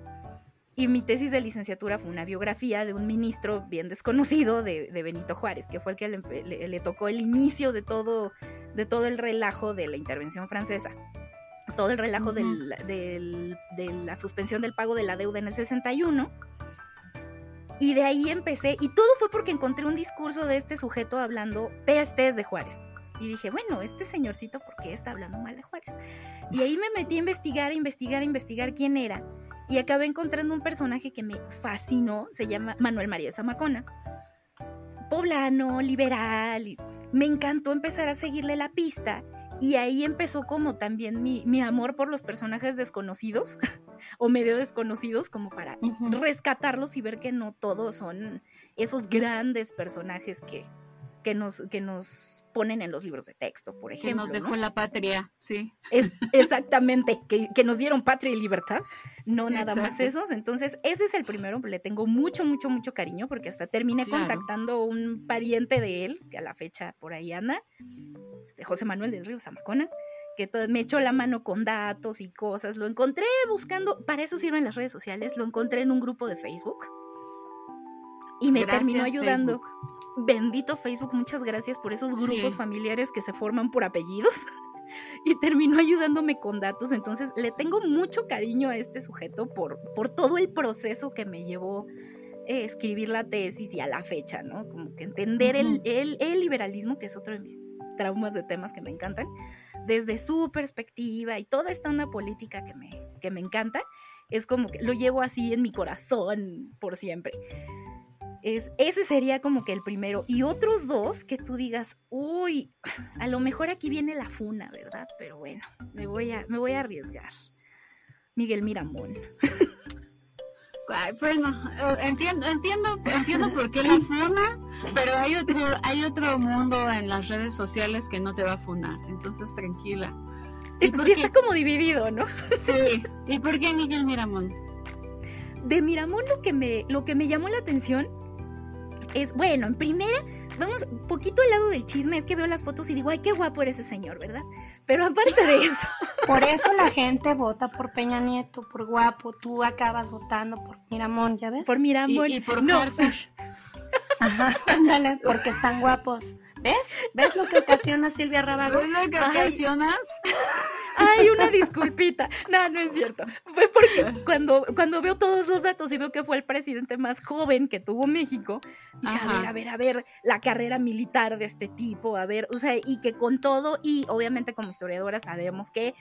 Y mi tesis de licenciatura fue una biografía de un ministro bien desconocido de, Benito Juárez, que fue el que le, tocó el inicio de todo, de todo el relajo de la intervención francesa. Todo el relajo de la suspensión del pago de la deuda en el 61 y de ahí empecé, y todo fue porque encontré un discurso de este sujeto hablando pestes de Juárez. Y dije, bueno, este señorcito, ¿por qué está hablando mal de Juárez? Y ahí me metí a investigar, a investigar, a investigar quién era. Y acabé encontrando un personaje que me fascinó, se llama Manuel María Zamacona. Poblano, liberal, y me encantó empezar a seguirle la pista y ahí empezó como también mi, amor por los personajes desconocidos o medio desconocidos, como para rescatarlos y ver que no todos son esos grandes personajes que, que, nos, que nos ponen en los libros de texto, por ejemplo. Que nos dejó la patria, sí. Es exactamente, que, nos dieron patria y libertad, no nada más esos. Entonces, ese es el primero, le tengo mucho, mucho, mucho cariño, porque hasta terminé contactando un pariente de él, que a la fecha por ahí anda, este, José Manuel del Río Zamacona, que me echó la mano con datos y cosas. Lo encontré buscando, para eso sirven las redes sociales, lo encontré en un grupo de Facebook y me terminó ayudando. Bendito Facebook, muchas gracias por esos grupos familiares que se forman por apellidos. y terminó ayudándome con datos. Entonces le tengo mucho cariño a este sujeto por, por todo el proceso que me llevó eh, escribir la tesis y a la fecha, ¿no? Como que entender el, el, liberalismo, que es otro de mis traumas de temas que me encantan, desde su perspectiva y toda esta onda política que me, que me encanta, es como que lo llevo así en mi corazón por siempre. Es, ese sería como que el primero. Y otros dos que tú digas, uy, a lo mejor aquí viene la funa, ¿verdad? Pero bueno, me voy a, me voy a arriesgar. Miguel Miramón. bueno, eh, entiendo, entiendo, entiendo por qué la funa, pero hay otro, hay otro mundo en las redes sociales que no te va a funar, entonces tranquila. Sí está como dividido, ¿no? Sí. ¿Y por qué Miguel Miramón? De Miramón lo que me, lo que me llamó la atención es, bueno, en primera, vamos, poquito al lado del chisme, es que veo las fotos y digo, ay, qué guapo era ese señor, ¿verdad? Pero aparte de eso. Por eso la gente vota por Peña Nieto, por guapo, tú acabas votando por Miramón, ¿ya ves? Por Miramón. Y, por no. Ajá, ándale, porque están guapos. ¿Ves? ¿Ves lo que ocasiona Silvia Rábago? ¿Ves lo que ocasionas? Ay, una disculpita. No, no es cierto. Fue porque cuando, cuando veo todos los datos y veo que fue el presidente más joven que tuvo México, dije, a ver, a ver, a ver, la carrera militar de este tipo, a ver, o sea, y que con todo, y obviamente como historiadora sabemos que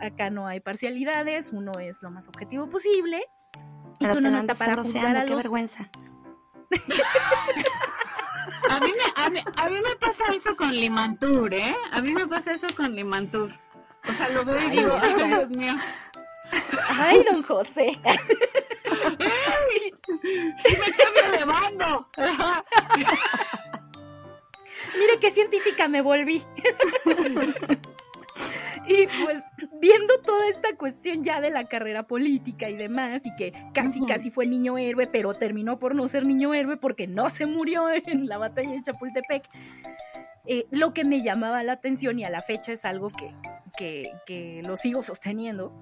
acá no hay parcialidades, uno es lo más objetivo posible, y que uno no está para juzgar a los... Qué vergüenza. A mí, me, a, mí, a mí, me, pasa eso con Limantur, ¿eh? A mí me pasa eso con Limantur. O sea, lo veo y digo, ay, Dios mío. Ay, don José. ¡Sí me cambio de bando! Mire qué científica me volví. Y pues viendo toda esta cuestión ya de la carrera política y demás, y que casi casi fue niño héroe, pero terminó por no ser niño héroe porque no se murió en la batalla de Chapultepec, eh, lo que me llamaba la atención y a la fecha es algo que, que, lo sigo sosteniendo,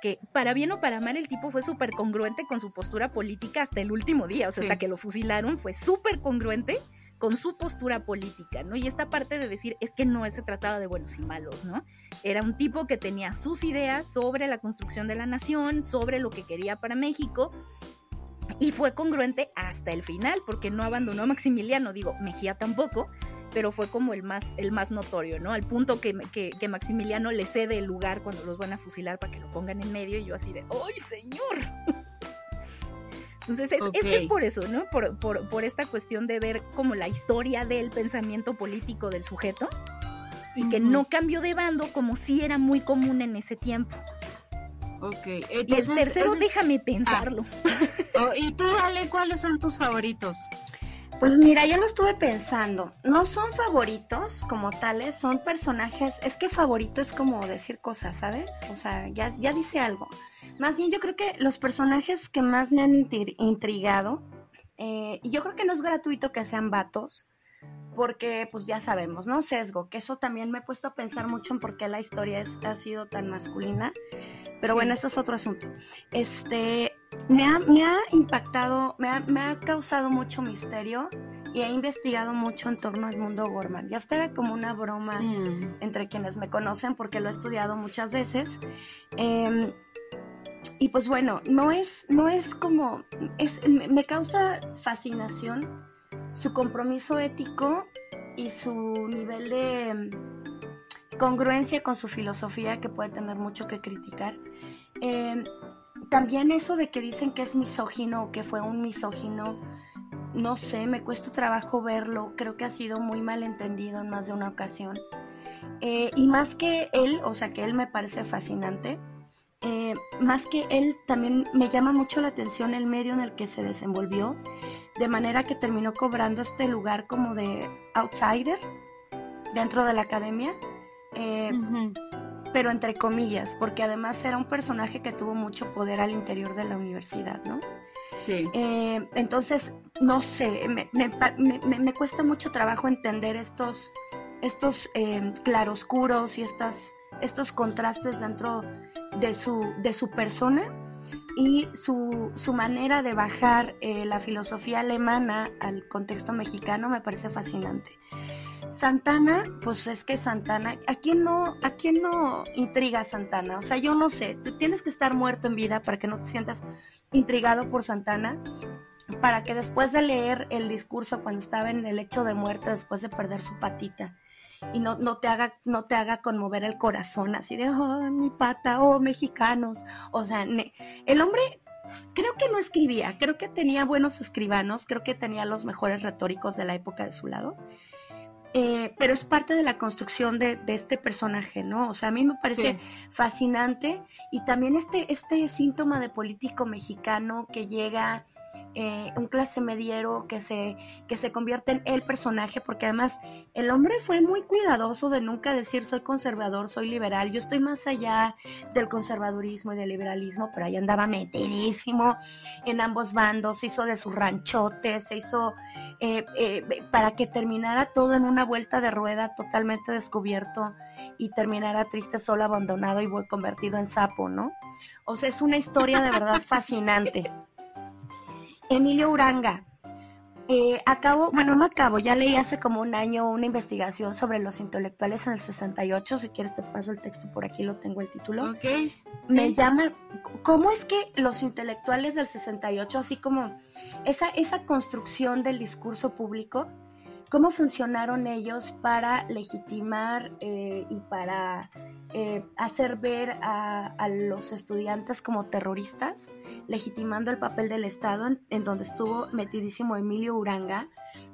que para bien o para mal el tipo fue súper congruente con su postura política hasta el último día, o sea, hasta que lo fusilaron fue súper congruente con su postura política, ¿no? Y esta parte de decir es que no se trataba de buenos y malos, ¿no? Era un tipo que tenía sus ideas sobre la construcción de la nación, sobre lo que quería para México. Y fue congruente hasta el final, porque no abandonó a Maximiliano, digo, Mejía tampoco, pero fue como el más, el más notorio, ¿no? Al punto que, que, Maximiliano le cede el lugar cuando los van a fusilar para que lo pongan en medio y yo así de, ¡ay, señor! Entonces, es, es, por eso, ¿no? Por, por, por, esta cuestión de ver como la historia del pensamiento político del sujeto y que no cambió de bando como si era muy común en ese tiempo. Ok. y el tercero, déjame pensarlo. Oh, ¿Y tú, Ale, cuáles son tus favoritos? Pues mira, yo lo estuve pensando. No son favoritos como tales, son personajes. Es que favorito es como decir cosas, ¿sabes? O sea, ya, ya dice algo. Más bien, yo creo que los personajes que más me han intrigado, eh, y yo creo que no es gratuito que sean vatos, porque pues ya sabemos, ¿no? Sesgo, que eso también me he puesto a pensar mucho en por qué la historia es, ha sido tan masculina. Pero bueno, eso es otro asunto. Este, me ha, me ha impactado, me ha, me ha, causado mucho misterio y he investigado mucho en torno al mundo Gorman. Ya está era como una broma mm. entre quienes me conocen porque lo he estudiado muchas veces. Em, y pues bueno, no es, no es como, es, me causa fascinación su compromiso ético y su nivel de mm, congruencia con su filosofía, que puede tener mucho que criticar. Em, también eso de que dicen que es misógino o que fue un misógino, no sé, me cuesta trabajo verlo, creo que ha sido muy mal entendido en más de una ocasión. Eh, y más que él, o sea que él me parece fascinante, eh, más que él también me llama mucho la atención el medio en el que se desenvolvió de manera que terminó cobrando este lugar como de outsider dentro de la academia, eh, pero entre comillas, porque además era un personaje que tuvo mucho poder al interior de la universidad, ¿no? Sí. Eh, entonces, no sé, me, me, cuesta mucho trabajo entender estos, estos eh, claroscuros y estas, estos contrastes dentro de su, de su persona y su, su manera de bajar eh, la filosofía alemana al contexto mexicano me parece fascinante. Santana, pues es que Santana, ¿a quién no, a quién no intriga Santana? O sea, yo no sé, tienes que estar muerto en vida para que no te sientas intrigado por Santana, para que después de leer el discurso cuando estaba en el hecho de muerte, después de perder su patita, y no, no, te haga, no te haga conmover el corazón así de, oh, mi pata, oh, mexicanos. O sea, el hombre creo que no escribía, creo que tenía buenos escribanos, creo que tenía los mejores retóricos de la época de su lado. Eh, pero es parte de la construcción de, este personaje, ¿no? O sea, a mí me parece fascinante y también este, este síntoma de político mexicano que llega eh, un clase mediero que se, que se convierte en el personaje, porque además el hombre fue muy cuidadoso de nunca decir soy conservador, soy liberal, yo estoy más allá del conservadurismo y del liberalismo, pero ahí andaba metidísimo en ambos bandos, se hizo de sus ranchotes, se hizo eh, eh, para que terminara todo en una vuelta de rueda totalmente descubierto y terminara triste, solo, abandonado y convertido en sapo, ¿no? O sea, es una historia de verdad fascinante. Emilio Uranga. Eh, acabo, bueno, no acabo, ya leí hace como un año una investigación sobre los intelectuales en el 68, si quieres te paso el texto por aquí, lo tengo el título. Ok. Me llama, ¿cómo es que los intelectuales del 68, así como esa, esa construcción del discurso público, cómo funcionaron ellos para legitimar eh, y para eh, hacer ver a, los estudiantes como terroristas, legitimando el papel del Estado, en, donde estuvo metidísimo Emilio Uranga,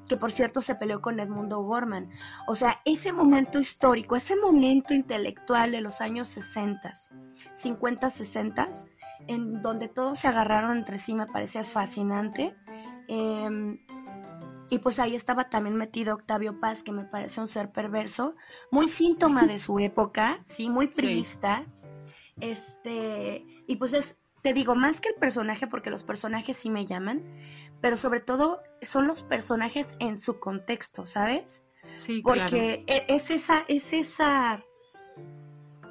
que por cierto se peleó con Edmundo Gorman. O sea, ese momento histórico, ese momento intelectual de los años 60, 50, 60, en donde todos se agarraron entre sí, me parece fascinante. Em, y pues ahí estaba también metido Octavio Paz, que me parece un ser perverso, muy síntoma de su época, sí, muy priista. Este, y pues es, te digo, más que el personaje, porque los personajes sí me llaman, pero sobre todo son los personajes en su contexto, ¿sabes? Sí, porque e, es esa, es esa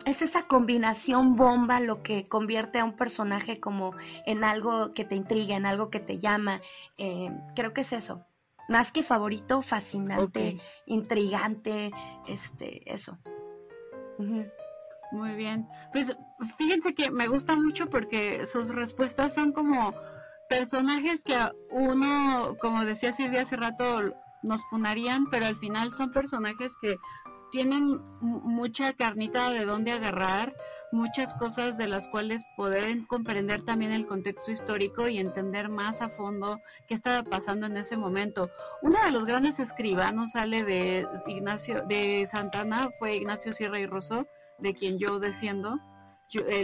es esa combinación bomba lo que convierte a un personaje como en algo que te intriga, en algo que te llama. Eh, creo que es eso más que favorito, fascinante, intrigante, este, eso. Muy bien. Pues fíjense que me gusta mucho porque sus respuestas son como personajes que uno, como decía Silvia hace rato, nos funarían, pero al final son personajes que tienen mucha carnita de dónde agarrar, muchas cosas de las cuales poder comprender también el contexto histórico y entender más a fondo qué estaba pasando en ese momento. Uno de los grandes escribanos sale de Ignacio de Santana fue Ignacio Sierra y Rosso, de quien yo desciendo.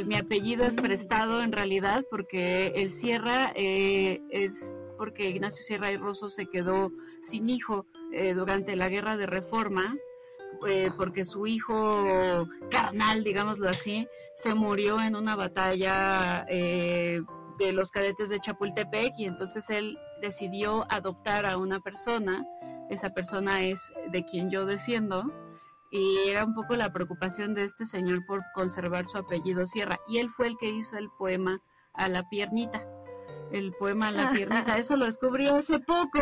mi apellido es prestado en realidad porque el Sierra eh, es porque Ignacio Sierra y Rosso se quedó sin hijo eh, durante la guerra de reforma eh, porque su hijo carnal, digámoslo así, se murió en una batalla eh, de los cadetes de Chapultepec y entonces él decidió adoptar a una persona, esa persona es de quien yo desciendo, y era un poco la preocupación de este señor por conservar su apellido Sierra, y él fue el que hizo el poema a la piernita el poema La piernita. Eso lo descubrí hace poco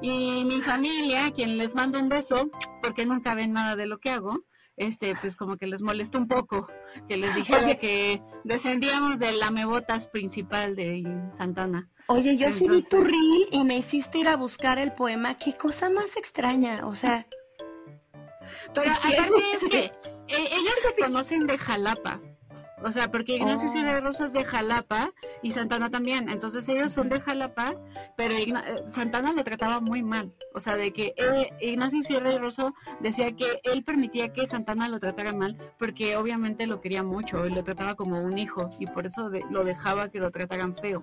y mi familia, quien les mando un beso, porque nunca ven nada de lo que hago, este, pues como que les molestó un poco que les dijera que descendíamos del lamebotas principal de Santana. Oye, yo sí vi tu reel y me hiciste ir a buscar el poema. Qué cosa más extraña, o sea. Pero es que eh, ellos se conocen de Jalapa. O sea, porque Ignacio oh. Sierra Rosa es de Jalapa y Santana también. Entonces ellos son de Jalapa, pero eh, Santana lo trataba muy mal. O sea, de que eh, Ignacio Sierra Rosa decía que él permitía que Santana lo tratara mal porque obviamente lo quería mucho y lo trataba como un hijo y por eso lo dejaba que lo trataran feo.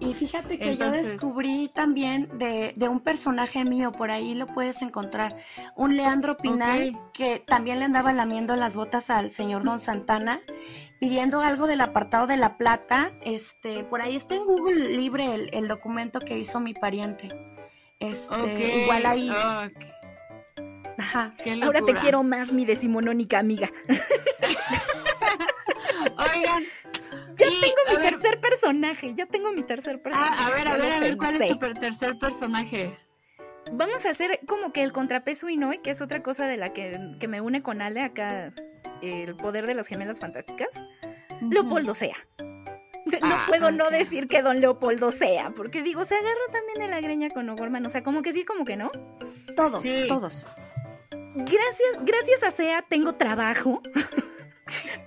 Y fíjate que yo descubrí también de, un personaje mío, por ahí lo puedes encontrar, un Leandro Pinal que también le andaba lamiendo las botas al señor Don Santana, pidiendo algo del apartado de La Plata. Este, por ahí está en Google libre el, documento que hizo mi pariente. Este, igual ahí. Ajá. Ahora te quiero más, mi decimonónica amiga. Oigan, ya tengo mi tercer personaje, ya tengo mi tercer personaje. Ah, a ver, a ver, a ver, ¿cuál es tu tercer personaje? Vamos a hacer como que el contrapeso Inoi, que es otra cosa de la que, me une con Ale acá, el poder de las gemelas fantásticas. Leopoldo sea. No ah, puedo no decir que don Leopoldo sea, porque digo, se agarra también de la greña con O'Gorman, o sea, como que sí, como que no. Todos, todos. Gracias, gracias a Sea tengo trabajo.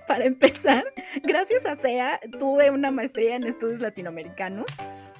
para empezar, gracias a SEA tuve una maestría en estudios latinoamericanos.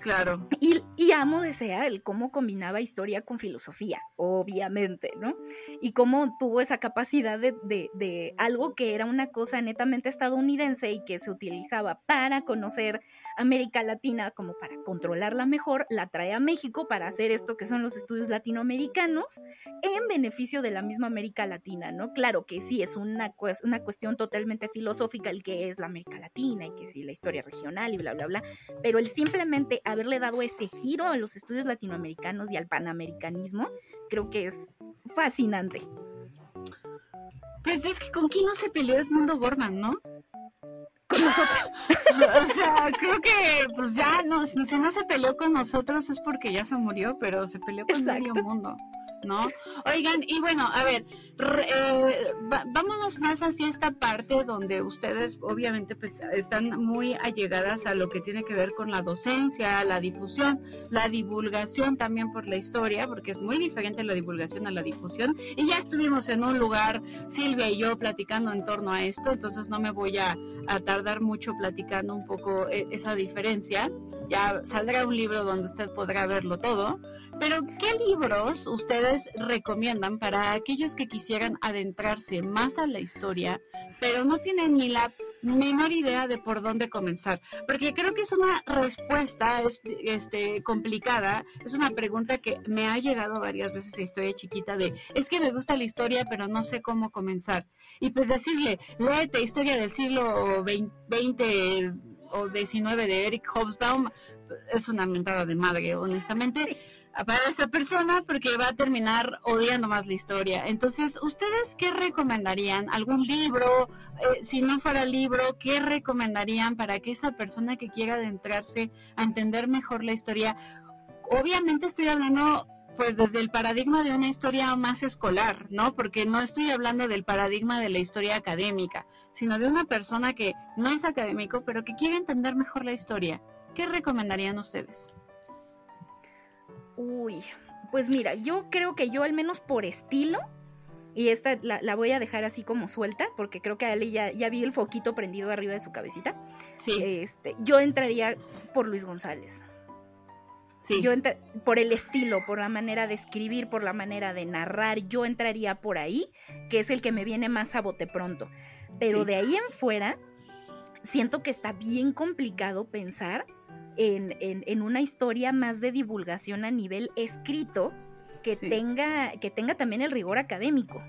Claro. Y, amo de SEA el cómo combinaba historia con filosofía, obviamente, ¿no? Y cómo tuvo esa capacidad de, algo que era una cosa netamente estadounidense y que se utilizaba para conocer América Latina como para controlarla mejor, la trae a México para hacer esto que son los estudios latinoamericanos en beneficio de la misma América Latina, ¿no? Claro que sí, es una, una cuestión totalmente filosófica el que es la América Latina y que sí, la historia regional y bla, bla, bla, pero el simplemente haberle dado ese giro a los estudios latinoamericanos y al panamericanismo, creo que es fascinante. Pues es que con quién no se peleó Edmundo Gorman, ¿no? Con nosotras. o sea, creo que pues ya no, si no se peleó con nosotros es porque ya se murió, pero se peleó con medio mundo. ¿no? Oigan, y bueno, a ver, eh, vámonos más hacia esta parte donde ustedes obviamente pues están muy allegadas a lo que tiene que ver con la docencia, la difusión, la divulgación también por la historia, porque es muy diferente la divulgación a la difusión. Y ya estuvimos en un lugar, Silvia y yo, platicando en torno a esto, entonces no me voy a, tardar mucho platicando un poco eh, esa diferencia. Ya saldrá un libro donde usted podrá verlo todo. Pero, ¿qué libros ustedes recomiendan para aquellos que quisieran adentrarse más a la historia, pero no tienen ni la menor idea de por dónde comenzar? Porque creo que es una respuesta este, complicada, es una pregunta que me ha llegado varias veces a Historia Chiquita de, es que me gusta la historia, pero no sé cómo comenzar. Y pues decirle, léete Historia del siglo XX o XIX de Eric Hobsbawm, es una mentada de madre, honestamente para esa persona porque va a terminar odiando más la historia. Entonces, ¿ustedes qué recomendarían? ¿Algún libro? Eh, si no fuera libro, ¿qué recomendarían para que esa persona que quiera adentrarse a entender mejor la historia? Obviamente estoy hablando pues desde el paradigma de una historia más escolar, ¿no? Porque no estoy hablando del paradigma de la historia académica, sino de una persona que no es académico, pero que quiere entender mejor la historia. ¿Qué recomendarían ustedes? Uy, pues mira, yo creo que yo al menos por estilo y esta la, voy a dejar así como suelta, porque creo que a Ale ya, ya vi el foquito prendido arriba de su cabecita. Sí. Este, yo entraría por Luis González. Sí. Yo por el estilo, por la manera de escribir, por la manera de narrar, yo entraría por ahí, que es el que me viene más a bote pronto. Pero de ahí en fuera, siento que está bien complicado pensar en, en, una historia más de divulgación a nivel escrito que, tenga, que tenga también el rigor académico.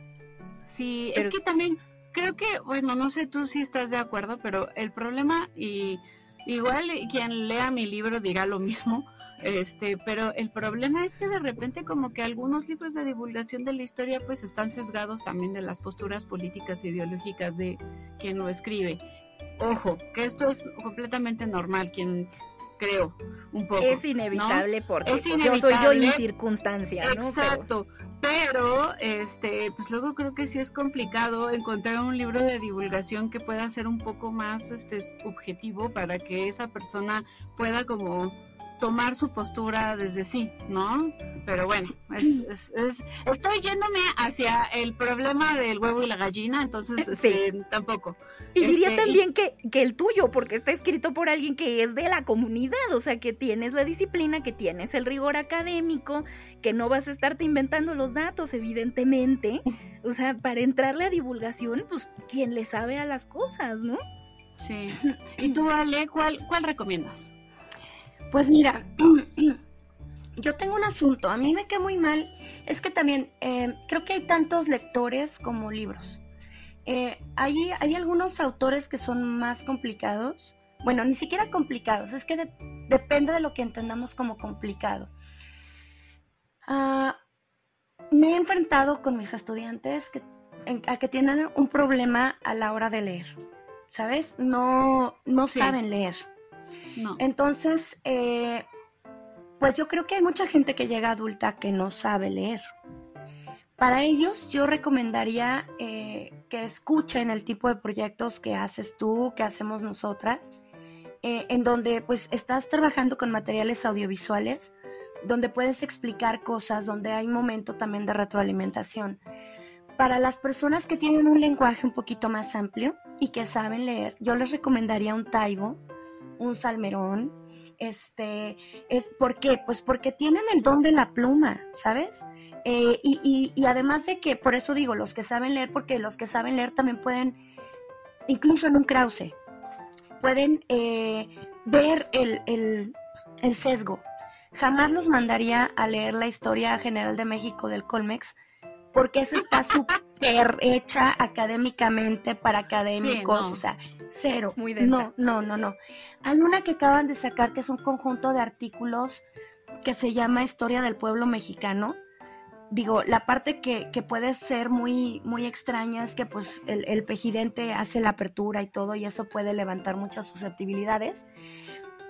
Sí, es que también creo que, bueno, no sé tú si estás de acuerdo, pero el problema, y igual quien lea mi libro dirá lo mismo, este, pero el problema es que de repente como que algunos libros de divulgación de la historia pues están sesgados también de las posturas políticas e ideológicas de quien lo escribe. Ojo, que esto es completamente normal, quien creo, un poco. Es inevitable porque pues, yo soy yo y mi circunstancia, ¿no? Exacto. Pero, este, pues luego creo que sí es complicado encontrar un libro de divulgación que pueda ser un poco más este objetivo para que esa persona pueda como tomar su postura desde sí, ¿no? Pero bueno, es, estoy yéndome hacia el problema del huevo y la gallina, entonces este, tampoco. Y diría este, también que, que el tuyo, porque está escrito por alguien que es de la comunidad, o sea, que tienes la disciplina, que tienes el rigor académico, que no vas a estarte inventando los datos, evidentemente. O sea, para entrarle a divulgación, pues quien le sabe a las cosas, ¿no? Sí. ¿Y tú, Ale, cuál, cuál recomiendas? Pues mira, yo tengo un asunto, a mí me queda muy mal, es que también eh, creo que hay tantos lectores como libros. Eh, hay, hay, algunos autores que son más complicados, bueno, ni siquiera complicados, es que depende de lo que entendamos como complicado. Ah, me he enfrentado con mis estudiantes que, a que tienen un problema a la hora de leer, ¿sabes? No, no saben leer. Entonces, eh, pues yo creo que hay mucha gente que llega adulta que no sabe leer. Para ellos yo recomendaría eh, que escuchen el tipo de proyectos que haces tú, que hacemos nosotras, eh, en donde pues estás trabajando con materiales audiovisuales, donde puedes explicar cosas, donde hay momento también de retroalimentación. Para las personas que tienen un lenguaje un poquito más amplio y que saben leer, yo les recomendaría un Taibo, un salmerón, este, es, ¿por qué? Pues porque tienen el don de la pluma, ¿sabes? Eh, y, además de que, por eso digo, los que saben leer, porque los que saben leer también pueden, incluso en un Krause, pueden eh, ver el, el sesgo. Jamás los mandaría a leer la historia general de México del Colmex, porque eso está súper hecha académicamente para académicos, o sea, cero. Muy densa. No, no, no, no. Hay una que acaban de sacar que es un conjunto de artículos que se llama Historia del Pueblo Mexicano. Digo, la parte que, puede ser muy, muy extraña es que pues el, el pejidente hace la apertura y todo y eso puede levantar muchas susceptibilidades.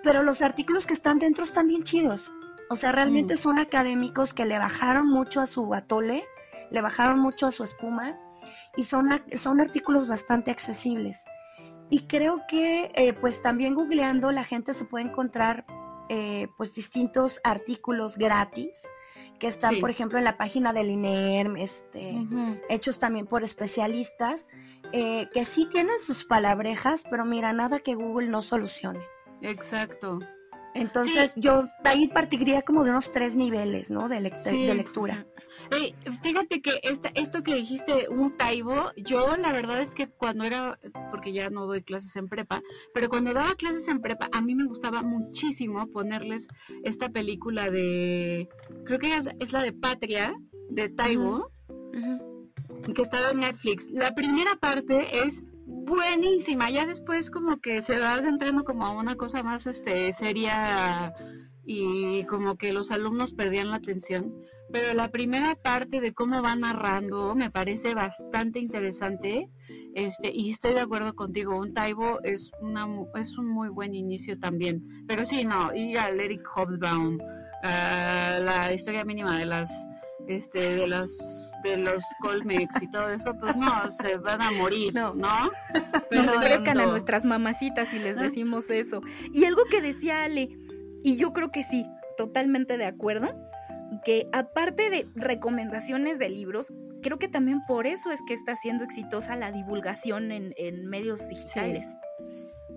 Pero los artículos que están dentro están bien chidos. O sea, realmente mm. son académicos que le bajaron mucho a su atole le bajaron mucho a su espuma y son, son artículos bastante accesibles. Y creo que eh, pues también googleando la gente se puede encontrar eh, pues distintos artículos gratis que están por ejemplo en la página del INERM, este, hechos también por especialistas, eh, que sí tienen sus palabrejas, pero mira, nada que Google no solucione. Exacto. Entonces yo ahí partiría como de unos tres niveles, ¿no? De, de lectura. fíjate que esta, esto que dijiste, un taibo, yo la verdad es que cuando era, porque ya no doy clases en prepa, pero cuando daba clases en prepa, a mí me gustaba muchísimo ponerles esta película de, creo que es, la de Patria, de Taibo, que estaba en Netflix. La primera parte es buenísima. Ya después como que se va adentrando como a una cosa más este seria y como que los alumnos perdían la atención. Pero la primera parte de cómo va narrando me parece bastante interesante. Este, y estoy de acuerdo contigo, un Taibo es una es un muy buen inicio también. Pero sí, no, y a Eric Hobsbawm, la historia mínima de las este, de las de los Colmex y todo eso, pues no, se van a morir, ¿no? ¿no? Pero no a nuestras mamacitas y les decimos eso. Y algo que decía Ale, y yo creo que sí, totalmente de acuerdo, que aparte de recomendaciones de libros, creo que también por eso es que está siendo exitosa la divulgación en, medios digitales.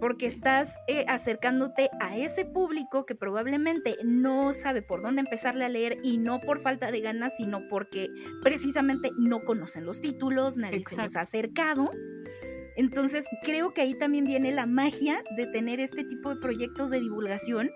Porque estás eh, acercándote a ese público que probablemente no sabe por dónde empezarle a leer y no por falta de ganas, sino porque precisamente no conocen los títulos, nadie se los ha acercado. Entonces creo que ahí también viene la magia de tener este tipo de proyectos de divulgación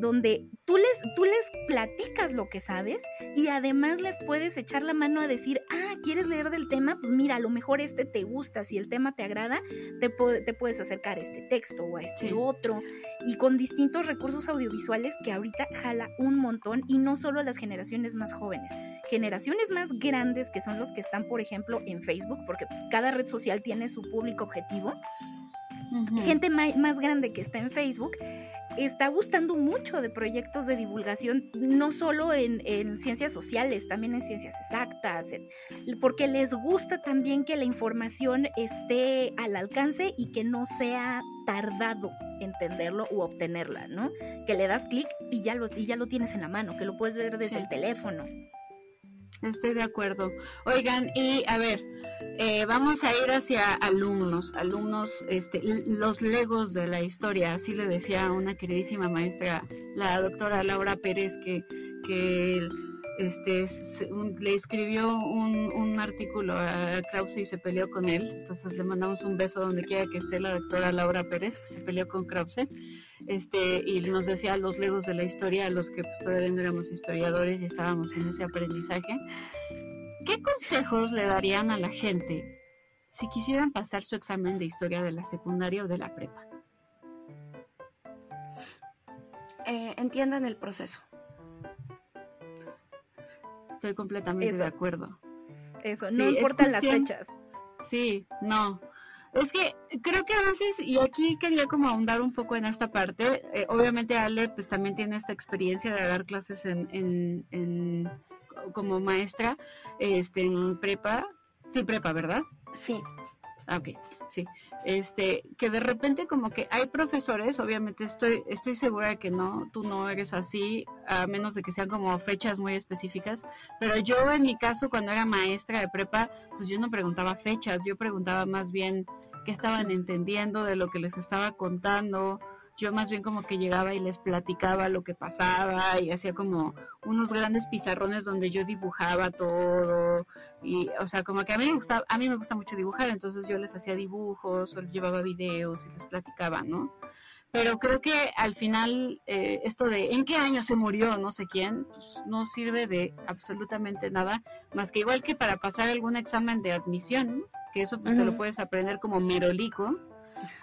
donde tú les, tú les platicas lo que sabes y además les puedes echar la mano a decir, ah, ¿quieres leer del tema? Pues mira, a lo mejor este te gusta, si el tema te agrada, te, te puedes acercar a este texto o a este otro y con distintos recursos audiovisuales que ahorita jala un montón y no solo a las generaciones más jóvenes, generaciones más grandes que son los que están, por ejemplo, en Facebook, porque pues, cada red social tiene su público objetivo. Gente más grande que está en Facebook está gustando mucho de proyectos de divulgación, no solo en, ciencias sociales, también en ciencias exactas, porque les gusta también que la información esté al alcance y que no sea tardado entenderlo u obtenerla, ¿no? Que le das clic y ya lo, y ya lo tienes en la mano, que lo puedes ver desde el teléfono. Estoy de acuerdo. Oigan, y a ver, eh, vamos a ir hacia alumnos, alumnos, este, los legos de la historia, así le decía una queridísima maestra, la doctora Laura Pérez, que, que este, le escribió un, artículo a Krause y se peleó con él, entonces le mandamos un beso donde quiera que esté la doctora Laura Pérez, que se peleó con Krause, este, y nos decía los legos de la historia, a los que pues, todavía no éramos historiadores y estábamos en ese aprendizaje. ¿Qué consejos le darían a la gente si quisieran pasar su examen de historia de la secundaria o de la prepa? Eh, entiendan el proceso. Estoy completamente de acuerdo. Eso, no importan las fechas. Sí, no. Es que creo que a veces, y aquí quería como ahondar un poco en esta parte, eh, obviamente Ale pues también tiene esta experiencia de dar clases en, en como maestra este, en prepa. Sí, prepa, ¿verdad? Sí. Ah, ok, sí. Este, que de repente como que hay profesores, obviamente estoy, estoy segura de que no, tú no eres así, a menos de que sean como fechas muy específicas, pero yo en mi caso cuando era maestra de prepa, pues yo no preguntaba fechas, yo preguntaba más bien qué estaban entendiendo de lo que les estaba contando, yo más bien como que llegaba y les platicaba lo que pasaba y hacía como unos grandes pizarrones donde yo dibujaba todo y o sea como que a mí me gusta a mí me gusta mucho dibujar entonces yo les hacía dibujos o les llevaba videos y les platicaba no pero creo que al final eh, esto de en qué año se murió no sé quién pues, no sirve de absolutamente nada más que igual que para pasar algún examen de admisión que eso pues te lo puedes aprender como merolico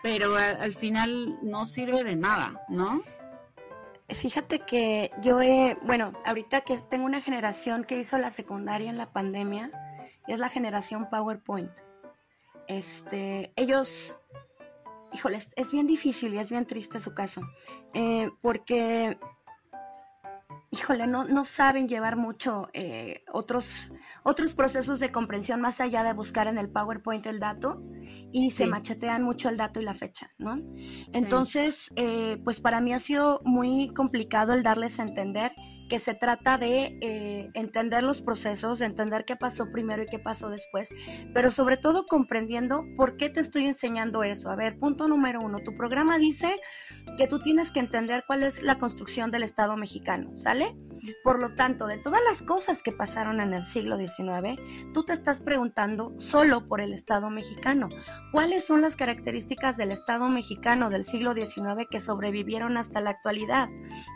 pero al final no sirve de nada, ¿no? Fíjate que yo he, bueno, ahorita que tengo una generación que hizo la secundaria en la pandemia, y es la generación PowerPoint. Este, ellos, híjoles, es bien difícil y es bien triste su caso, eh, porque híjole, no, no saben llevar mucho eh, otros, otros procesos de comprensión más allá de buscar en el PowerPoint el dato y se machetean mucho el dato y la fecha, ¿no? Entonces, eh, pues para mí ha sido muy complicado el darles a entender que se trata de eh, entender los procesos, entender qué pasó primero y qué pasó después, pero sobre todo comprendiendo por qué te estoy enseñando eso. A ver, punto número uno, tu programa dice que tú tienes que entender cuál es la construcción del Estado mexicano, ¿sale? Por lo tanto, de todas las cosas que pasaron en el siglo XIX, tú te estás preguntando solo por el Estado mexicano. ¿Cuáles son las características del Estado mexicano del siglo XIX que sobrevivieron hasta la actualidad?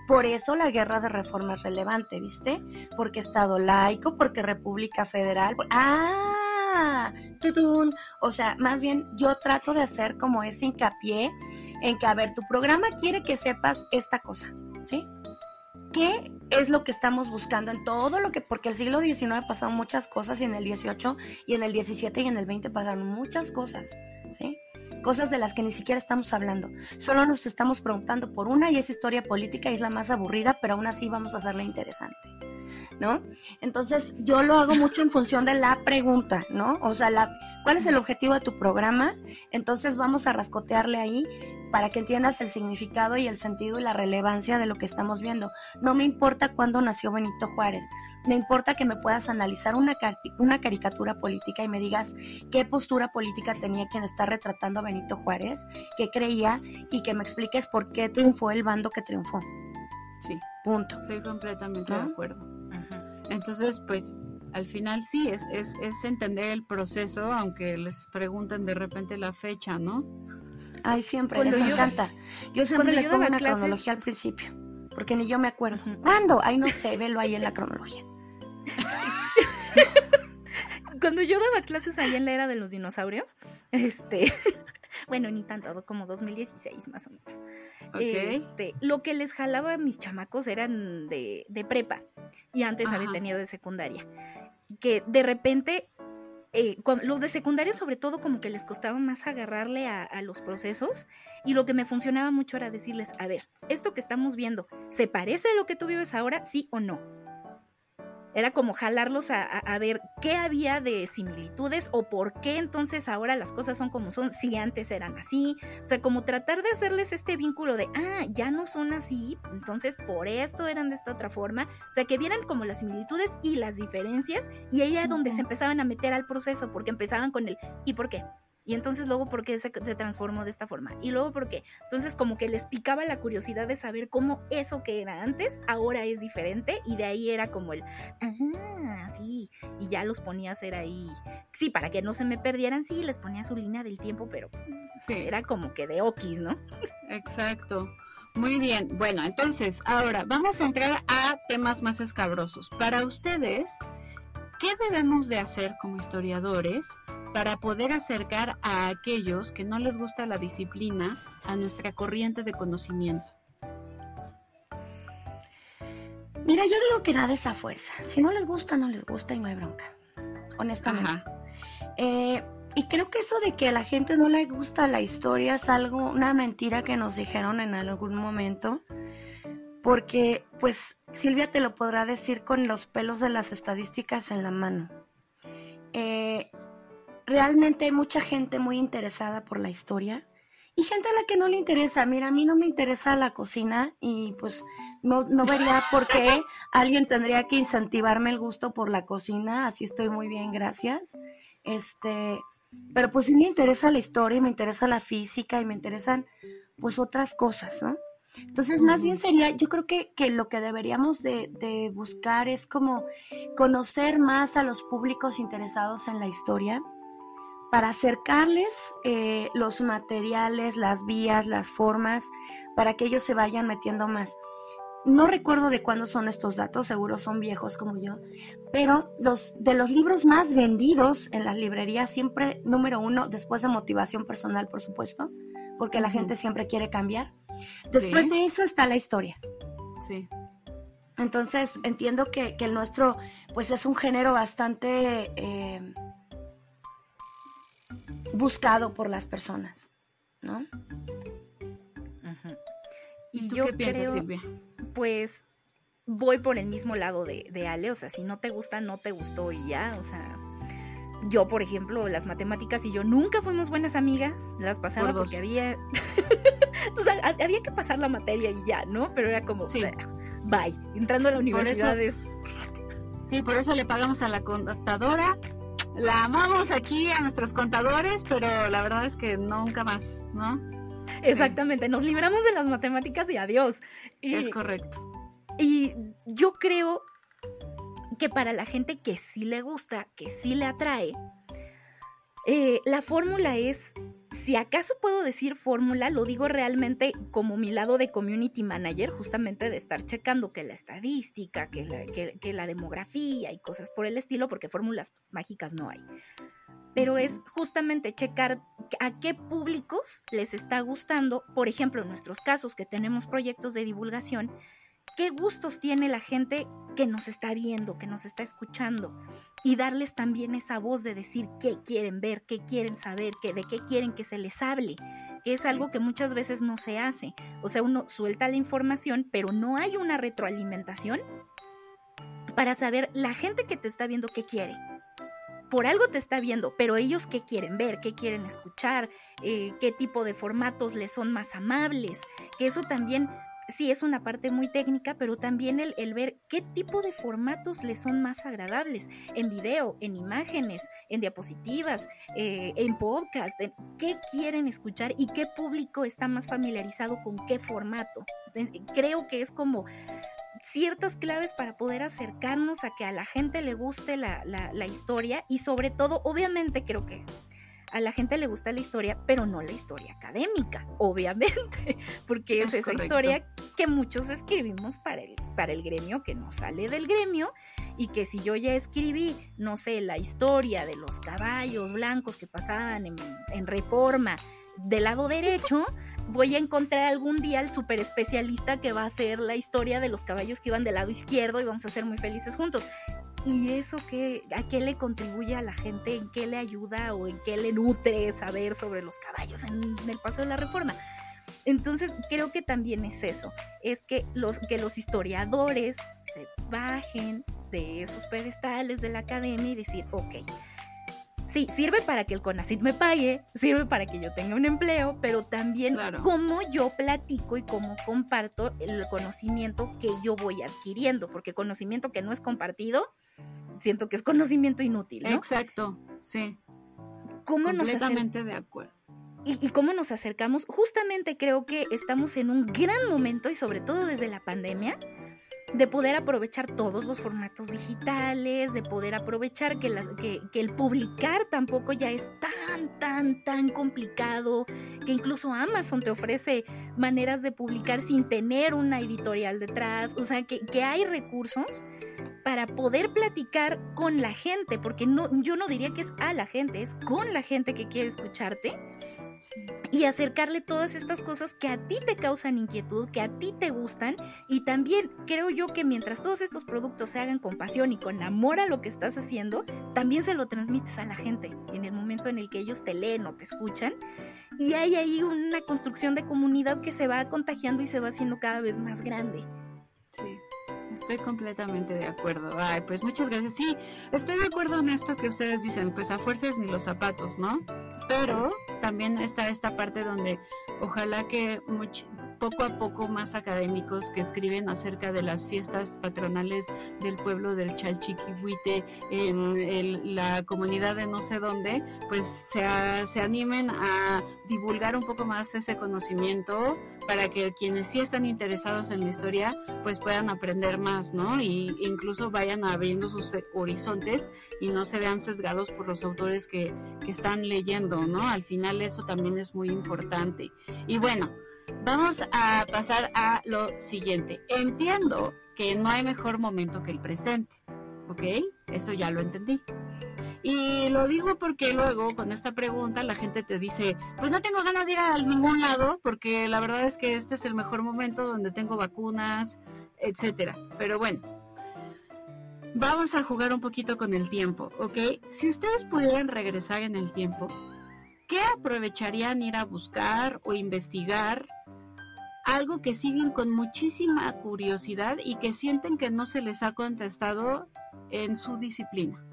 Por eso la guerra de reformas relevante, ¿viste? Porque Estado laico, porque República Federal. ¡Ah! ¡Tutun! O sea, más bien yo trato de hacer como ese hincapié en que, a ver, tu programa quiere que sepas esta cosa, ¿sí? ¿Qué es lo que estamos buscando en todo lo que, porque el siglo XIX pasaron muchas cosas y en el XVIII y en el XVII y en el XX pasaron muchas cosas, ¿sí? Cosas de las que ni siquiera estamos hablando. Solo nos estamos preguntando por una y esa historia política es la más aburrida, pero aún así vamos a hacerla interesante. ¿No? Entonces yo lo hago mucho en función de la pregunta, ¿no? O sea, la, ¿cuál es el objetivo de tu programa? Entonces vamos a rascotearle ahí para que entiendas el significado y el sentido y la relevancia de lo que estamos viendo. No me importa cuándo nació Benito Juárez, me importa que me puedas analizar una, una caricatura política y me digas qué postura política tenía quien está retratando a Benito Juárez, qué creía y que me expliques por qué triunfó el bando que triunfó. Sí. Punto. Estoy completamente de acuerdo. Entonces, pues al final sí, es, es, es, entender el proceso, aunque les pregunten de repente la fecha, ¿no? Ay, siempre, les encanta. Yo siempre les pongo una cronología al principio, porque ni yo me acuerdo. ¿Cuándo? Ay, no sé, velo ahí en la cronología. Cuando yo daba clases ahí en la era de los dinosaurios, este, bueno, ni tanto, como 2016 más o menos. Este, lo que les jalaba a mis chamacos eran de, prepa y antes había tenido de secundaria. Que de repente eh, los de secundaria sobre todo como que les costaba más agarrarle a, a, los procesos y lo que me funcionaba mucho era decirles, a ver, esto que estamos viendo, ¿se parece a lo que tú vives ahora? Sí o no. Era como jalarlos a, ver qué había de similitudes o por qué entonces ahora las cosas son como son, si antes eran así. O sea, como tratar de hacerles este vínculo de, ah, ya no son así, entonces por esto eran de esta otra forma. O sea, que vieran como las similitudes y las diferencias y ahí era donde se empezaban a meter al proceso porque empezaban con el, ¿y por qué? Y entonces luego, ¿por qué se, transformó de esta forma? Y luego, ¿por qué? Entonces, como que les picaba la curiosidad de saber cómo eso que era antes ahora es diferente. Y de ahí era como el, ah, sí. Y ya los ponía a hacer ahí. Sí, para que no se me perdieran, sí, les ponía su línea del tiempo, pero era como que de okis, ¿no? Exacto. Muy bien. Bueno, entonces, ahora vamos a entrar a temas más escabrosos. Para ustedes, ¿qué debemos de hacer como historiadores para poder acercar a aquellos que no les gusta la disciplina a nuestra corriente de conocimiento? Mira, yo digo que nada esa fuerza. Si no les gusta, no les gusta y no hay bronca. Honestamente. Eh, y creo que eso de que a la gente no le gusta la historia es algo, una mentira que nos dijeron en algún momento. Porque, pues, Silvia te lo podrá decir con los pelos de las estadísticas en la mano. Eh, realmente hay mucha gente muy interesada por la historia y gente a la que no le interesa. Mira, a mí no me interesa la cocina y pues no, no vería por qué alguien tendría que incentivarme el gusto por la cocina. Así estoy muy bien, gracias. Este, pero pues sí me interesa la historia, y me interesa la física y me interesan pues otras cosas, ¿no? Entonces, más bien sería, yo creo que, que lo que deberíamos de, de, buscar es como conocer más a los públicos interesados en la historia, para acercarles eh, los materiales, las vías, las formas, para que ellos se vayan metiendo más. No recuerdo de cuándo son estos datos, seguro son viejos como yo, pero los de los libros más vendidos en las librerías, siempre número uno, después de motivación personal, por supuesto, porque la gente siempre quiere cambiar. Después de eso está la historia. Sí. Entonces entiendo que, el nuestro, pues es un género bastante eh, buscado por las personas, ¿no? Y yo qué piensas, Silvia? Pues voy por el mismo lado de, de Ale, o sea, si no te gusta, no te gustó y ya, o sea, yo, por ejemplo, las matemáticas y yo nunca fuimos buenas amigas, las pasaba porque había, o sea, había que pasar la materia y ya, ¿no? Pero era como, bye, entrando a la universidad es... Sí, por eso le pagamos a la contadora la amamos aquí a nuestros contadores, pero la verdad es que nunca más, ¿no? Exactamente, nos libramos de las matemáticas y adiós. es correcto. Y yo creo que para la gente que sí le gusta, que sí le atrae, eh, la fórmula es si acaso puedo decir fórmula, lo digo realmente como mi lado de community manager, justamente de estar checando que la estadística, que la, que, la demografía y cosas por el estilo, porque fórmulas mágicas no hay. Pero es justamente checar a qué públicos les está gustando, por ejemplo, en nuestros casos que tenemos proyectos de divulgación, qué gustos tiene la gente que nos está viendo, que nos está escuchando y darles también esa voz de decir qué quieren ver, qué quieren saber, qué, de qué quieren que se les hable, que es algo que muchas veces no se hace. O sea, uno suelta la información, pero no hay una retroalimentación para saber la gente que te está viendo qué quiere. Por algo te está viendo, pero ellos qué quieren ver, qué quieren escuchar, eh, qué tipo de formatos les son más amables, que eso también sí es una parte muy técnica, pero también el, ver qué tipo de formatos les son más agradables en video, en imágenes, en diapositivas, eh, en podcast, qué quieren escuchar y qué público está más familiarizado con qué formato. Creo que es como ciertas claves para poder acercarnos a que a la gente le guste la, la historia y sobre todo, obviamente creo que a la gente le gusta la historia, pero no la historia académica, obviamente, porque es, esa historia que muchos escribimos para el, para el gremio que no sale del gremio y que si yo ya escribí, no sé, la historia de los caballos blancos que pasaban en, en reforma del lado derecho, voy a encontrar algún día al super especialista que va a hacer la historia de los caballos que iban del lado izquierdo y vamos a ser muy felices juntos. ¿Y eso qué, a qué le contribuye a la gente? ¿En qué le ayuda o en qué le nutre saber sobre los caballos en, el paso de la reforma? Entonces creo que también es eso, es que los, que los historiadores se bajen de esos pedestales de la academia y decir, ok, sí, sirve para que el CONACIT me pague, sirve para que yo tenga un empleo, pero también cómo yo platico y cómo comparto el conocimiento que yo voy adquiriendo, porque conocimiento que no es compartido, siento que es conocimiento inútil, ¿no? Exacto, sí. ¿Cómo Completamente de acuerdo. Y, y, cómo nos acercamos. Justamente creo que estamos en un gran momento y sobre todo desde la pandemia de poder aprovechar todos los formatos digitales, de poder aprovechar que, las, que, que, el publicar tampoco ya es tan, tan, tan complicado, que incluso Amazon te ofrece maneras de publicar sin tener una editorial detrás, o sea, que, que hay recursos para poder platicar con la gente, porque no, yo no diría que es a la gente, es con la gente que quiere escucharte y acercarle todas estas cosas que a ti te causan inquietud, que a ti te gustan y también creo yo que mientras todos estos productos se hagan con pasión y con amor a lo que estás haciendo, también se lo transmites a la gente en el momento en el que ellos te leen o te escuchan y hay ahí una construcción de comunidad que se va contagiando y se va haciendo cada vez más grande. Sí. Estoy completamente de acuerdo. Ay, pues muchas gracias. Sí, estoy de acuerdo en esto que ustedes dicen, pues a fuerzas ni los zapatos, ¿no? Pero también está esta parte donde ojalá que poco a poco más académicos que escriben acerca de las fiestas patronales del pueblo del Chalchiquihuite en la comunidad de no sé dónde, pues se, se animen a divulgar un poco más ese conocimiento para que quienes sí están interesados en la historia pues puedan aprender más, ¿no? Y incluso vayan abriendo sus horizontes y no se vean sesgados por los autores que, que están leyendo, ¿no? Al final eso también es muy importante. Y bueno, vamos a pasar a lo siguiente. Entiendo que no hay mejor momento que el presente, ¿ok? Eso ya lo entendí. Y lo digo porque luego con esta pregunta la gente te dice, pues no tengo ganas de ir a ningún lado porque la verdad es que este es el mejor momento donde tengo vacunas, etcétera. Pero bueno, vamos a jugar un poquito con el tiempo, ¿ok? Si ustedes pudieran regresar en el tiempo, ¿qué aprovecharían ir a buscar o investigar? Algo que siguen con muchísima curiosidad y que sienten que no se les ha contestado en su disciplina.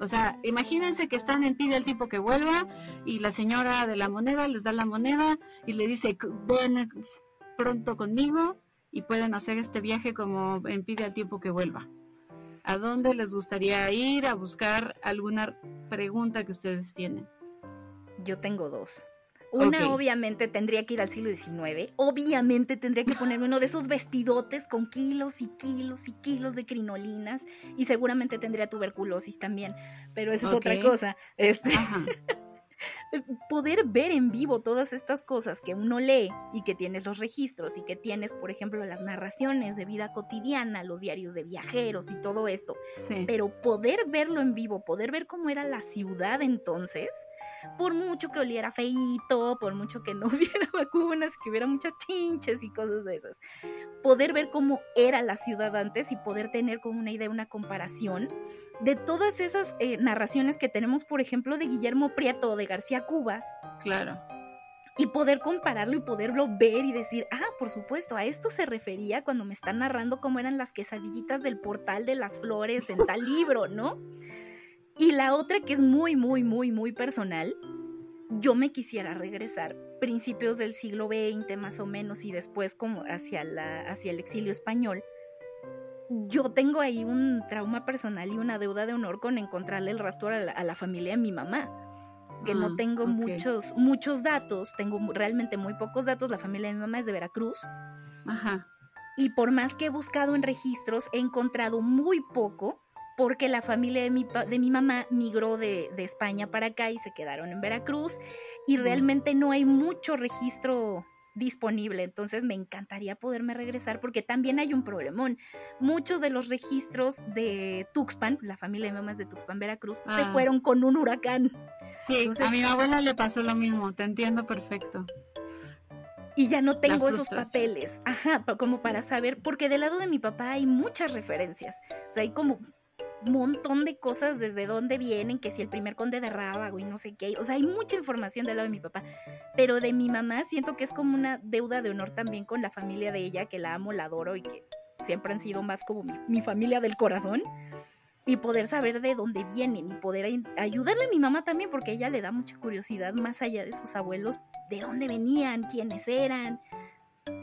O sea, imagínense que están en pide al tipo que vuelva y la señora de la moneda les da la moneda y le dice, ven pronto conmigo y pueden hacer este viaje como en pide al tiempo que vuelva. ¿A dónde les gustaría ir a buscar alguna pregunta que ustedes tienen? Yo tengo dos. Una obviamente tendría que ir al siglo XIX, obviamente tendría que ponerme uno de esos vestidotes con kilos y kilos y kilos de crinolinas y seguramente tendría tuberculosis también, pero eso es otra cosa. Este... poder ver en vivo todas estas cosas que uno lee y que tienes los registros y que tienes, por ejemplo, las narraciones de vida cotidiana, los diarios de viajeros y todo esto, pero poder verlo en vivo, poder ver cómo era la ciudad entonces, por mucho que oliera feito, por mucho que no hubiera vacunas, que hubiera muchas chinches y cosas de esas, poder ver cómo era la ciudad antes y poder tener como una idea, una comparación de todas esas eh, narraciones que tenemos, por ejemplo, de Guillermo Prieto o de García Cubas. Claro. y poder compararlo y poderlo ver y decir, ah, por supuesto, a esto se refería cuando me están narrando cómo eran las quesadillitas del portal de las flores en tal libro, ¿no? Y la otra que es muy, muy, muy, muy personal, yo me quisiera regresar principios del siglo XX más o menos y después como hacia, la, hacia el exilio español. Yo tengo ahí un trauma personal y una deuda de honor con encontrarle el rastro a la familia de mi mamá que no ah, tengo muchos, muchos datos, tengo realmente muy pocos datos, la familia de mi mamá es de Veracruz. Ajá. Y por más que he buscado en registros, he encontrado muy poco porque la familia de mi, de mi mamá migró de, de, España para acá y se quedaron en Veracruz y realmente no hay mucho registro disponible. Entonces me encantaría poderme regresar porque también hay un problemón. Muchos de los registros de Tuxpan, la familia de mamás de Tuxpan, Veracruz, se ah. fueron con un huracán. Sí, a mi abuela le pasó lo mismo, te entiendo perfecto. Y ya no tengo esos papeles, ajá, como para saber, porque del lado de mi papá hay muchas referencias. O sea, hay como montón de cosas desde dónde vienen, que si el primer conde de Rábago y no sé qué. O sea, hay mucha información del lado de mi papá. Pero de mi mamá siento que es como una deuda de honor también con la familia de ella, que la amo, la adoro y que siempre han sido más como mi, familia del corazón. Y poder saber de dónde vienen y poder ayudarle a mi mamá también, porque ella le da mucha curiosidad más allá de sus abuelos, de dónde venían, quiénes eran.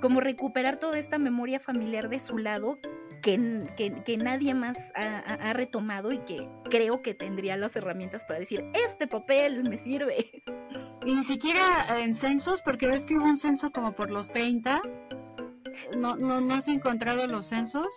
Como recuperar toda esta memoria familiar de su lado que, nadie más ha, retomado y que creo que tendría las herramientas para decir, este papel me sirve. Y ni siquiera en censos, porque ves que hubo un censo como por los 30. ¿No, no, has encontrado los censos?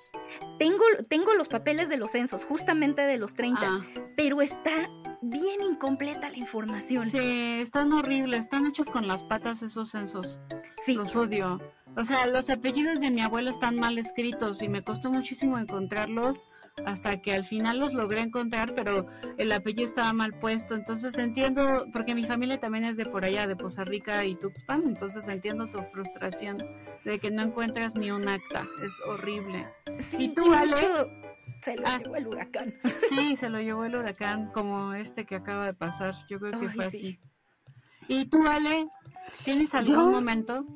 Tengo, tengo los papeles de los censos, justamente de los 30, ah. pero está bien incompleta la información. Sí, están horribles, están hechos con las patas esos censos. Sí. Los odio. O sea, los apellidos de mi abuela están mal escritos y me costó muchísimo encontrarlos hasta que al final los logré encontrar, pero el apellido estaba mal puesto. Entonces entiendo, porque mi familia también es de por allá, de Poza Rica y Tuxpan, entonces entiendo tu frustración de que no encuentras ni un acta. Es horrible. Sí, ¿Y tú, Ale? se lo ah. llevó el huracán. Sí, se lo llevó el huracán, como este que acaba de pasar. Yo creo que fue así. ¿Y tú, Ale? ¿Tienes algún momento?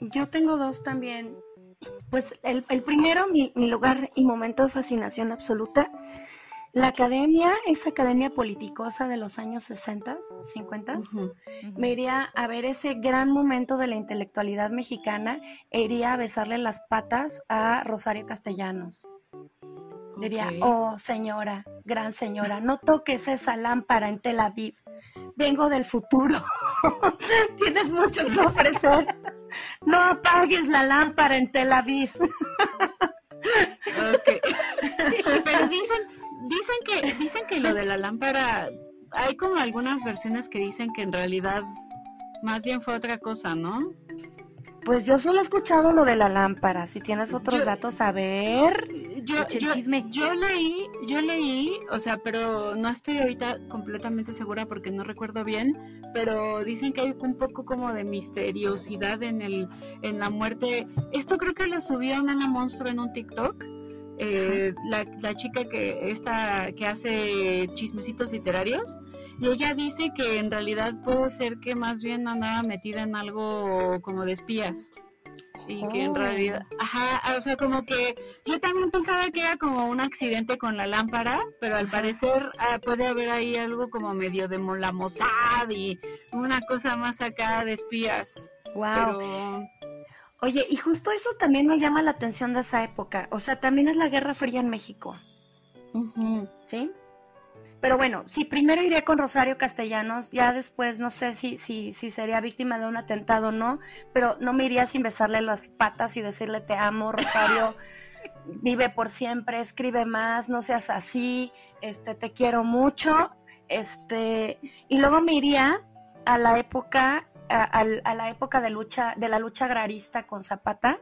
Yo tengo dos también. Pues el, primero, mi, lugar y momento de fascinación absoluta. La academia, esa academia politicosa de los años 60, 50, me iría a ver ese gran momento de la intelectualidad mexicana e iría a besarle las patas a Rosario Castellanos. Diría, oh señora, gran señora, no toques esa lámpara en Tel Aviv. Vengo del futuro. Tienes mucho que ofrecer. No apagues la lámpara en Tel Aviv. Pero dicen, dicen que, dicen que lo de la lámpara, hay como algunas versiones que dicen que en realidad más bien fue otra cosa, ¿no? Pues yo solo he escuchado lo de la lámpara. Si tienes otros datos, a ver. Yo, chisme. yo leí, yo leí, o sea, pero no estoy ahorita completamente segura porque no recuerdo bien, pero dicen que hay un poco como de misteriosidad en el, en la muerte. Esto creo que lo subió Nana Monstruo en un TikTok. Eh, la, la, chica que está que hace chismecitos literarios y ella dice que en realidad puede ser que más bien andaba metida en algo como de espías. Y que en realidad, oh. ajá, o sea, como que yo también pensaba que era como un accidente con la lámpara, pero al parecer ah, puede haber ahí algo como medio de la Mossad y una cosa más acá de espías. Wow. Oye, y justo eso también me llama la atención de esa época. O sea, también es la Guerra Fría en México. ¿Sí? Pero bueno, sí, primero iré con Rosario Castellanos, ya después no sé si, si, si sería víctima de un atentado o no, pero no me iría sin besarle las patas y decirle te amo, Rosario. vive por siempre, escribe más, no seas así, este, te quiero mucho, este, y luego me iría a la época, a, la época de lucha, de la lucha agrarista con Zapata,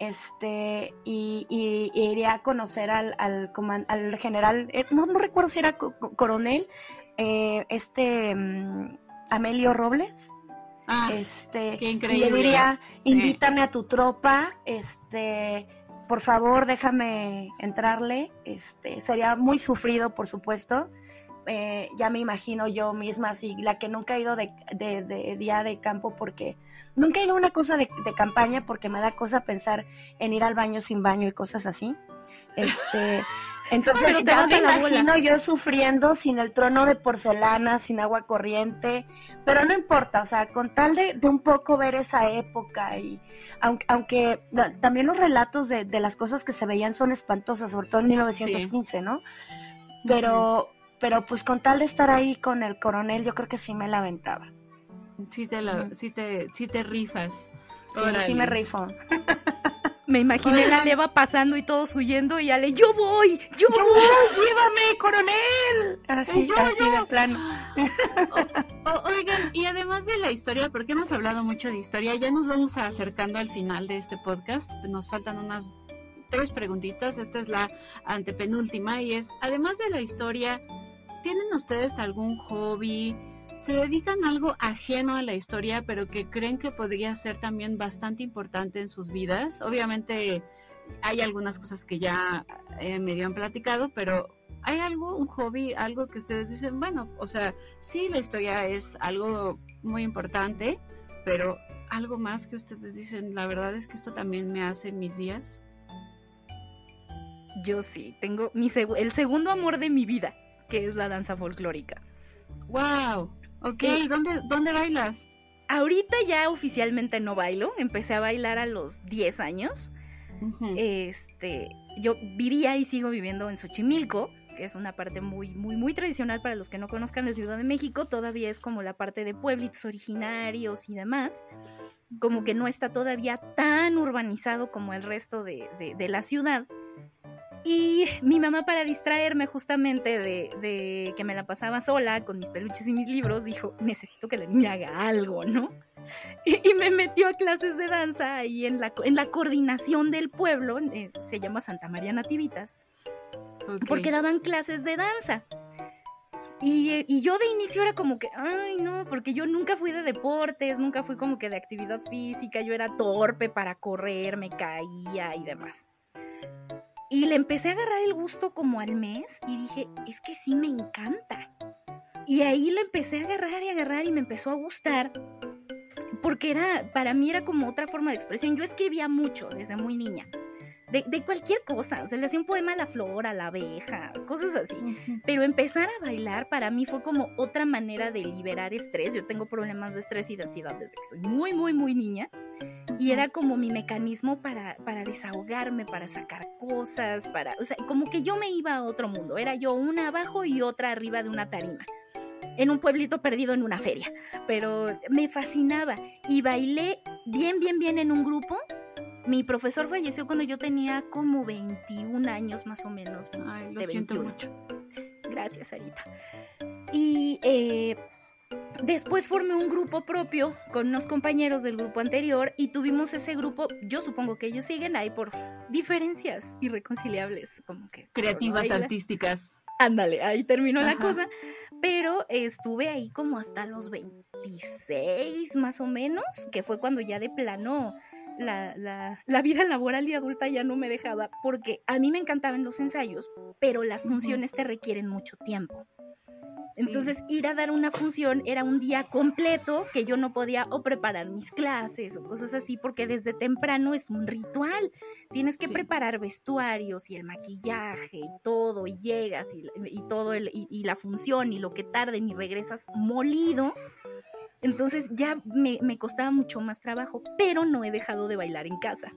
este, y, iría a conocer al, al, al general, eh, no, no, recuerdo si era coronel, eh, este mm, Amelio Robles. Ah, este, y le diría, invítame a tu tropa, este, por favor, déjame entrarle, este, sería muy sufrido, por supuesto, eh, ya me imagino yo misma, así, la que nunca he ido de, día de campo porque nunca he ido a una cosa de, campaña porque me da cosa pensar en ir al baño sin baño y cosas así. Este, entonces te ya me imagino yo sufriendo sin el trono de porcelana, sin agua corriente, pero no importa, o sea, con tal de, un poco ver esa época y aunque, aunque también los relatos de, las cosas que se veían son espantosas, sobre todo en 1915, ¿no? Pero, pero pues con tal de estar ahí con el coronel, yo creo que sí me la aventaba. Sí te, sí te, sí te rifas. Sí, sí me rifo. Me imaginé la leva pasando y todos huyendo y Ale, yo voy, yo, voy, llévame, coronel. Así, así de plano. oigan, y además de la historia, porque hemos hablado mucho de historia, ya nos vamos acercando al final de este podcast. Nos faltan unas tres preguntitas. Esta es la antepenúltima y es, además de la historia, ¿tienen ustedes algún hobby? se dedican a algo ajeno a la historia, pero que creen que podría ser también bastante importante en sus vidas. Obviamente hay algunas cosas que ya eh, me han platicado, pero ¿hay algo, un hobby, algo que ustedes dicen, bueno, o sea, sí, la historia es algo muy importante, pero algo más que ustedes dicen, la verdad es que esto también me hace mis días? Yo sí, tengo mi el segundo amor de mi vida, que es la danza folclórica. ¡Wow! Ok, ¿dónde, ¿dónde bailas? Ahorita ya oficialmente no bailo, empecé a bailar a los 10 años. Este, yo vivía y sigo viviendo en Xochimilco, que es una parte muy, muy, muy tradicional para los que no conozcan de Ciudad de México, todavía es como la parte de pueblitos originarios y demás, como que no está todavía tan urbanizado como el resto de, de la ciudad. Y mi mamá, para distraerme justamente de, que me la pasaba sola con mis peluches y mis libros, dijo, necesito que la niña haga algo, ¿no? Y, me metió a clases de danza ahí en la, en la coordinación del pueblo, eh, se llama Santa María Nativitas, porque daban clases de danza. Y, y, yo de inicio era como que, ay, no, porque yo nunca fui de deportes, nunca fui como que de actividad física, yo era torpe para correr, me caía y demás. Y le empecé a agarrar el gusto como al mes y dije, es que sí me encanta. Y ahí le empecé a agarrar y agarrar y me empezó a gustar porque era, para mí era como otra forma de expresión. Yo escribía mucho desde muy niña de, cualquier cosa. O sea, le hacía un poema a la flor, a la abeja, cosas así. Pero empezar a bailar para mí fue como otra manera de liberar estrés. Yo tengo problemas de estrés y de ansiedad desde que soy muy, muy, muy niña. Y era como mi mecanismo para, para desahogarme, para sacar cosas, para, o sea, como que yo me iba a otro mundo. Era yo una abajo y otra arriba de una tarima en un pueblito perdido en una feria, pero me fascinaba y bailé bien, bien, bien en un grupo mi profesor falleció cuando yo tenía como 21 años más o menos. Ay, lo siento mucho. Gracias, Arita. Y eh, después formé un grupo propio con unos compañeros del grupo anterior y tuvimos ese grupo, yo supongo que ellos siguen ahí por diferencias irreconciliables, como que... Creativas, artísticas. Ándale, ahí terminó la cosa, pero estuve ahí como hasta los 26 más o menos, que fue cuando ya de plano la, la, vida laboral y adulta ya no me dejaba porque a mí me encantaban los ensayos, pero las funciones te requieren mucho tiempo. Entonces, ir a dar una función era un día completo que yo no podía o preparar mis clases o cosas así, porque desde temprano es un ritual. Tienes que preparar vestuarios y el maquillaje y todo, y llegas y, todo, el, y, la función y lo que tarden y regresas molido entonces ya me, costaba mucho más trabajo, pero no he dejado de bailar en casa.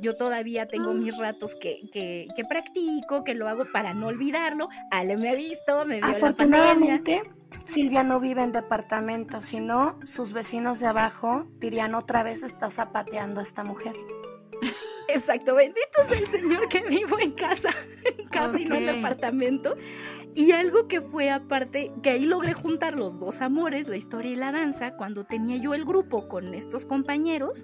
Yo todavía tengo mis ratos que, que, practico, que lo hago para no olvidarlo. Ale me ha visto, me vio Afortunadamente, Silvia no vive en departamento, sino sus vecinos de abajo dirían otra vez está zapateando a esta mujer. Exacto, bendito es el Señor que vivo en casa, en casa y no en departamento. Y algo que fue aparte, que ahí logré juntar los dos amores, la historia y la danza, cuando tenía yo el grupo con estos compañeros,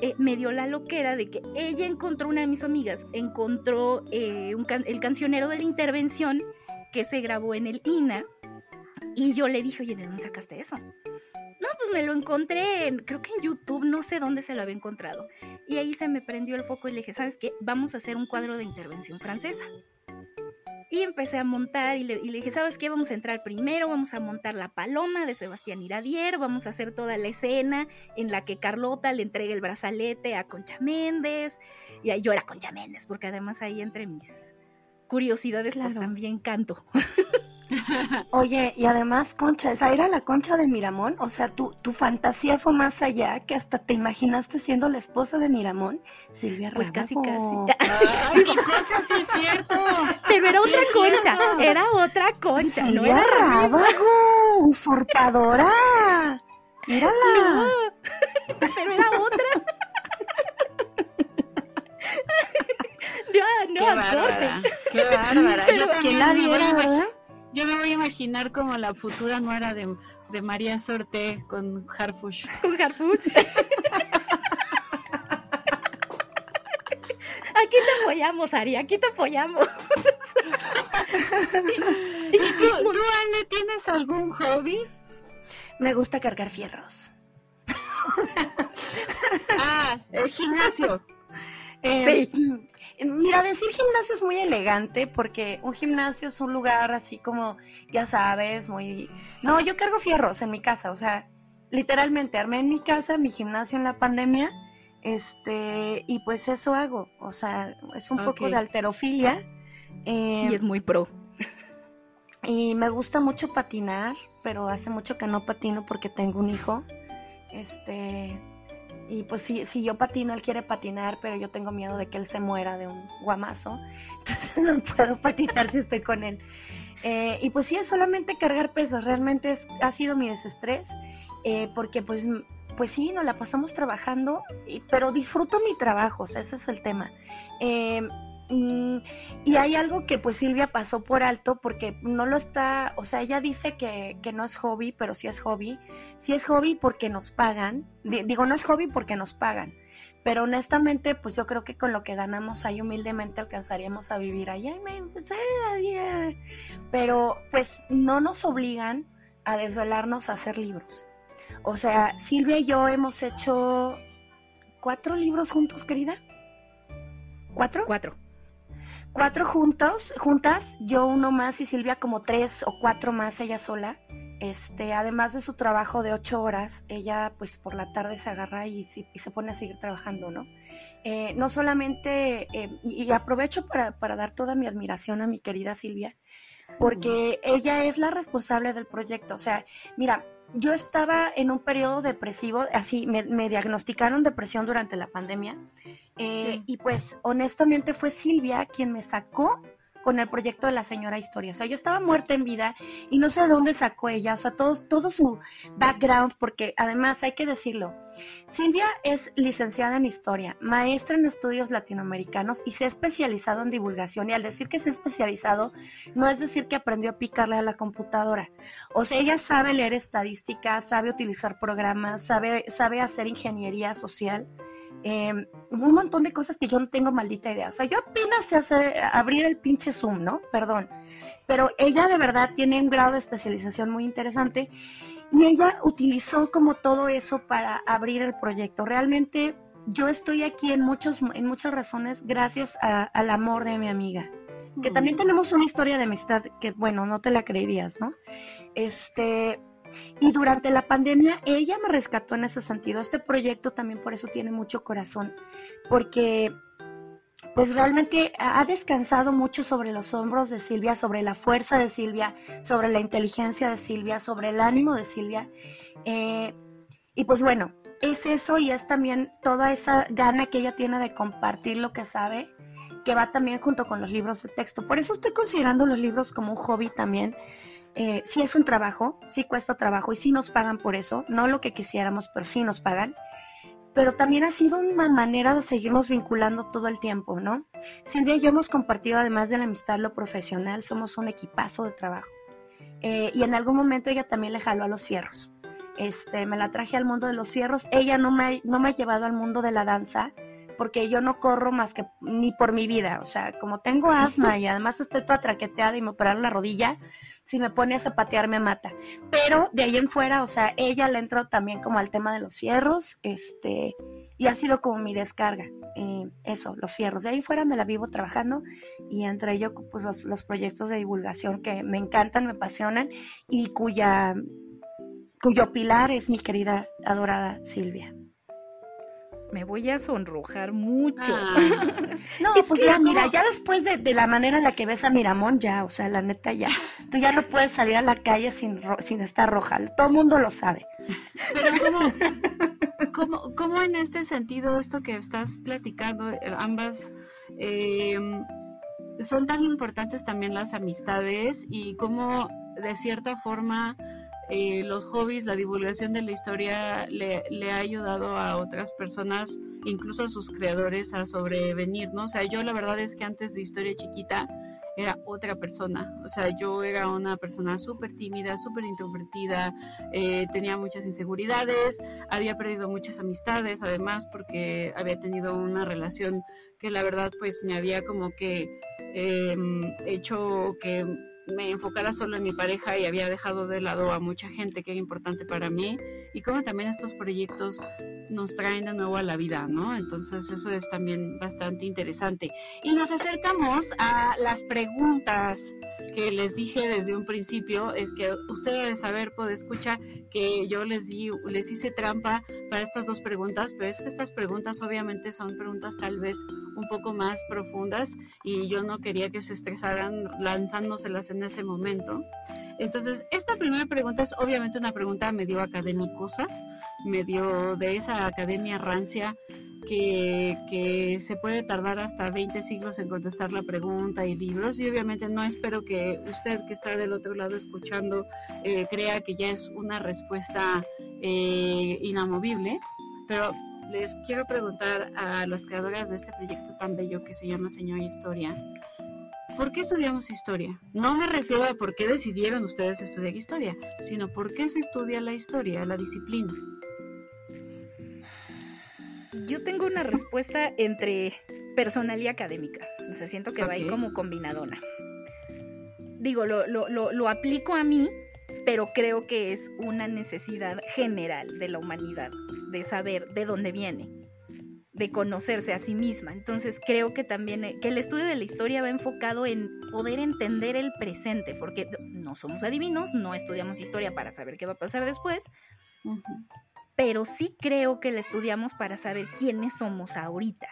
eh, me dio la loquera de que ella encontró, una de mis amigas, encontró eh, el cancionero de la intervención que se grabó en el INA. Y yo le dije, oye, ¿de dónde sacaste eso? No, pues me lo encontré, en, creo que en YouTube, no sé dónde se lo había encontrado. Y ahí se me prendió el foco y le dije, ¿sabes qué? Vamos a hacer un cuadro de intervención francesa. Y empecé a montar y le, y le, dije, ¿sabes qué? Vamos a entrar primero, vamos a montar la paloma de Sebastián Iradier, vamos a hacer toda la escena en la que Carlota le entrega el brazalete a Concha Méndez. Y ahí yo era Concha Méndez, porque además ahí entre mis curiosidades pues también canto. Oye, y además, Concha, esa era la Concha de Miramón. O sea, tu, tu fantasía fue más allá, que hasta te imaginaste siendo la esposa de Miramón, Silvia Pues casi, casi. Ay, qué cosa, sí es cierto. Pero era otra Concha, era otra Concha, Silvia no era. Rábago, usurpadora. Mírala. Pero era otra. no, Qué no, bárbara, corte. qué bárbara. Pero Yo también la Yo me voy a imaginar como la futura nuera de, de María Sorte con Harfush. con Harfuch. Aquí te apoyamos, Ari, aquí te apoyamos. ¿Y tú, tú, Ale, tienes algún hobby? Me gusta cargar fierros. Ah, el gimnasio. Eh, Mira, decir gimnasio es muy elegante porque un gimnasio es un lugar así como, ya sabes, muy... No, yo cargo fierros en mi casa, o sea, literalmente armé en mi casa mi gimnasio en la pandemia, este, y pues eso hago, o sea, es un poco de alterofilia. eh, Y es muy pro. y me gusta mucho patinar, pero hace mucho que no patino porque tengo un hijo. Este, y pues si, si yo patino, él quiere patinar, pero yo tengo miedo de que él se muera de un guamazo. Entonces no puedo patinar si estoy con él. Eh, y pues sí, es solamente cargar pesas. Realmente es, ha sido mi desestrés. eh, porque pues, pues sí, nos la pasamos trabajando, pero disfruto mi trabajo, ese es el tema. Eh, y hay algo que pues Silvia pasó por alto porque no lo está, o sea, ella dice que, que no es hobby, pero sí es hobby. Sí es hobby porque nos pagan. Di- Digo, no es hobby porque nos pagan. Pero honestamente, pues yo creo que con lo que ganamos ahí humildemente alcanzaríamos a vivir allá. Pues, ahí, eh. Pero pues no nos obligan a desvelarnos a hacer libros. O sea, Silvia y yo hemos hecho cuatro libros juntos, querida. ¿Cuatro? Cuatro. Cuatro juntos, juntas, yo uno más y Silvia como tres o cuatro más ella sola. Este, además de su trabajo de ocho horas, ella pues por la tarde se agarra y, se pone a seguir trabajando, ¿no? Eh, no solamente, eh, y y aprovecho para, para dar toda mi admiración a mi querida Silvia, porque ella es la responsable del proyecto. O sea, mira, yo estaba en un periodo depresivo, así me, me diagnosticaron depresión durante la pandemia. eh, Sí. Y pues honestamente fue Silvia quien me sacó con el proyecto de la señora Historia. O sea, yo estaba muerta en vida y no sé de dónde sacó ella, o sea, todo, todo su background, porque además hay que decirlo, Silvia es licenciada en Historia, maestra en estudios latinoamericanos y se ha especializado en divulgación. Y al decir que se ha especializado, no es decir que aprendió a picarle a la computadora. O sea, ella sabe leer estadísticas, sabe utilizar programas, sabe, sabe hacer ingeniería social. Eh, un montón de cosas que yo no tengo maldita idea. O sea, yo apenas sé hacer, abrir el pinche Zoom, ¿no? Perdón. Pero ella de verdad tiene un grado de especialización muy interesante y ella utilizó como todo eso para abrir el proyecto. Realmente yo estoy aquí en, muchos, en muchas razones gracias a- al amor de mi amiga. Que también tenemos una historia de amistad que, bueno, no te la creerías, ¿no? Este, y durante la pandemia ella me rescató en ese sentido. Este proyecto también por eso tiene mucho corazón, porque pues realmente ha descansado mucho sobre los hombros de Silvia, sobre la fuerza de Silvia, sobre la inteligencia de Silvia, sobre el ánimo de Silvia. Eh, y pues bueno, es eso y es también toda esa gana que ella tiene de compartir lo que sabe, que va también junto con los libros de texto. Por eso estoy considerando los libros como un hobby también. Eh, sí es un trabajo, sí cuesta trabajo y sí nos pagan por eso, no lo que quisiéramos, pero sí nos pagan. Pero también ha sido una manera de seguirnos vinculando todo el tiempo, ¿no? Silvia y yo hemos compartido, además de la amistad, lo profesional, somos un equipazo de trabajo. Eh, y en algún momento ella también le jaló a los fierros. Este, me la traje al mundo de los fierros. Ella no me, no me ha llevado al mundo de la danza, porque yo no corro más que ni por mi vida. O sea, como tengo asma y además estoy toda traqueteada y me operaron la rodilla, si me pone a zapatear me mata. Pero de ahí en fuera, o sea, ella le entró también como al tema de los fierros, este, y ha sido como mi descarga. Eh, eso, los fierros. De ahí fuera me la vivo trabajando y entre ellos pues, los, los proyectos de divulgación que me encantan, me apasionan y cuya cuyo pilar es mi querida adorada Silvia me voy a sonrojar mucho. Ah. no, pues ya, mira, ya después de, la manera en la que ves a Miramón, ya, o sea, la neta, ya. Tú ya no puedes salir a la calle sin, sin estar roja. Todo el mundo lo sabe. Pero, ¿cómo, cómo, en este sentido, esto que estás platicando, eh, ambas. Em, son tan importantes también las amistades y cómo de cierta forma eh, los hobbies, la divulgación de la historia le, ha ayudado a otras personas, incluso a sus creadores, a sobrevenir, ¿no? O sea, yo la verdad es que antes de Historia Chiquita era otra persona, o sea, yo era una persona súper tímida, súper introvertida, eh, tenía muchas inseguridades, había perdido muchas amistades, además porque había tenido una relación que la verdad pues me había como que em, hecho que me enfocara solo en mi pareja y había dejado de lado a mucha gente que era importante para mí y como también estos proyectos nos traen de nuevo a la vida, ¿no? Entonces eso es también bastante interesante. Y nos acercamos a las preguntas que les dije desde un principio, es que usted debe saber, puede escuchar que yo les di, les hice trampa para estas dos preguntas, pero es que estas preguntas obviamente son preguntas tal vez un poco más profundas y yo no quería que se estresaran lanzándoselas en ese momento. Entonces, esta primera pregunta es obviamente una pregunta medio académicosa, medio de esa academia rancia que, se puede tardar hasta 20 siglos en contestar la pregunta y libros y obviamente no espero que usted que está del otro lado escuchando eh, crea que ya es una respuesta eh, inamovible, pero les quiero preguntar a las creadoras de este proyecto tan bello que se llama Señor Historia. ¿Por qué estudiamos historia? No me refiero a por qué decidieron ustedes estudiar historia, sino por qué se estudia la historia, la disciplina. Yo tengo una respuesta entre personal y académica. O sea, siento que va ahí como combinadona. Digo, lo, lo, aplico a mí, pero creo que es una necesidad general de la humanidad, de saber de dónde viene, de conocerse a sí misma. Entonces creo que también eh, que el estudio de la historia va enfocado en poder entender el presente, porque no somos adivinos, no estudiamos historia para saber qué va a pasar después, pero sí creo que la estudiamos para saber quiénes somos ahorita,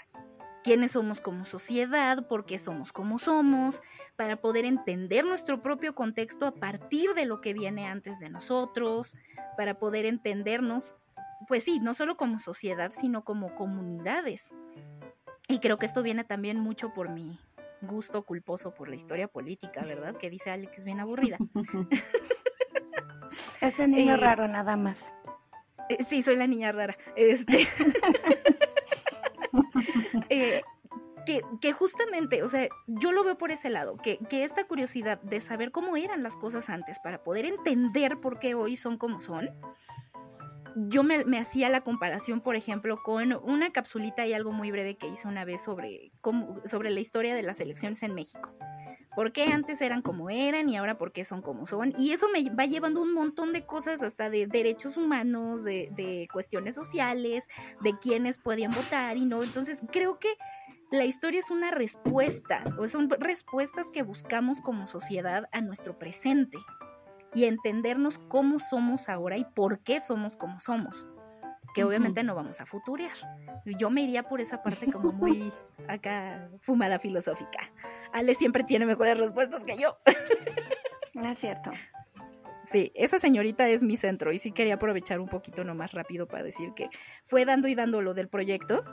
quiénes somos como sociedad, por qué somos como somos, para poder entender nuestro propio contexto a partir de lo que viene antes de nosotros, para poder entendernos, pues sí, no solo como sociedad, sino como comunidades. Y creo que esto viene también mucho por mi gusto culposo por la historia política, ¿verdad? Que dice Alex, bien aburrida. Ese niño eh, raro nada más. Eh, sí, soy la niña rara. Este. Eh, que, justamente, o sea, yo lo veo por ese lado, que, esta curiosidad de saber cómo eran las cosas antes para poder entender por qué hoy son como son, yo me, hacía la comparación, por ejemplo, con una capsulita y algo muy breve que hice una vez sobre, sobre la historia de las elecciones en México por qué antes eran como eran y ahora por qué son como son. Y eso me va llevando un montón de cosas, hasta de derechos humanos, de, cuestiones sociales, de quiénes podían votar y no. Entonces creo que la historia es una respuesta, o son respuestas que buscamos como sociedad a nuestro presente y entendernos cómo somos ahora y por qué somos como somos que obviamente no vamos a futurear. Yo me iría por esa parte como muy acá fumada filosófica. Ale siempre tiene mejores respuestas que yo. No es cierto. Sí, esa señorita es mi centro y sí quería aprovechar un poquito nomás rápido para decir que fue dando y dando lo del proyecto.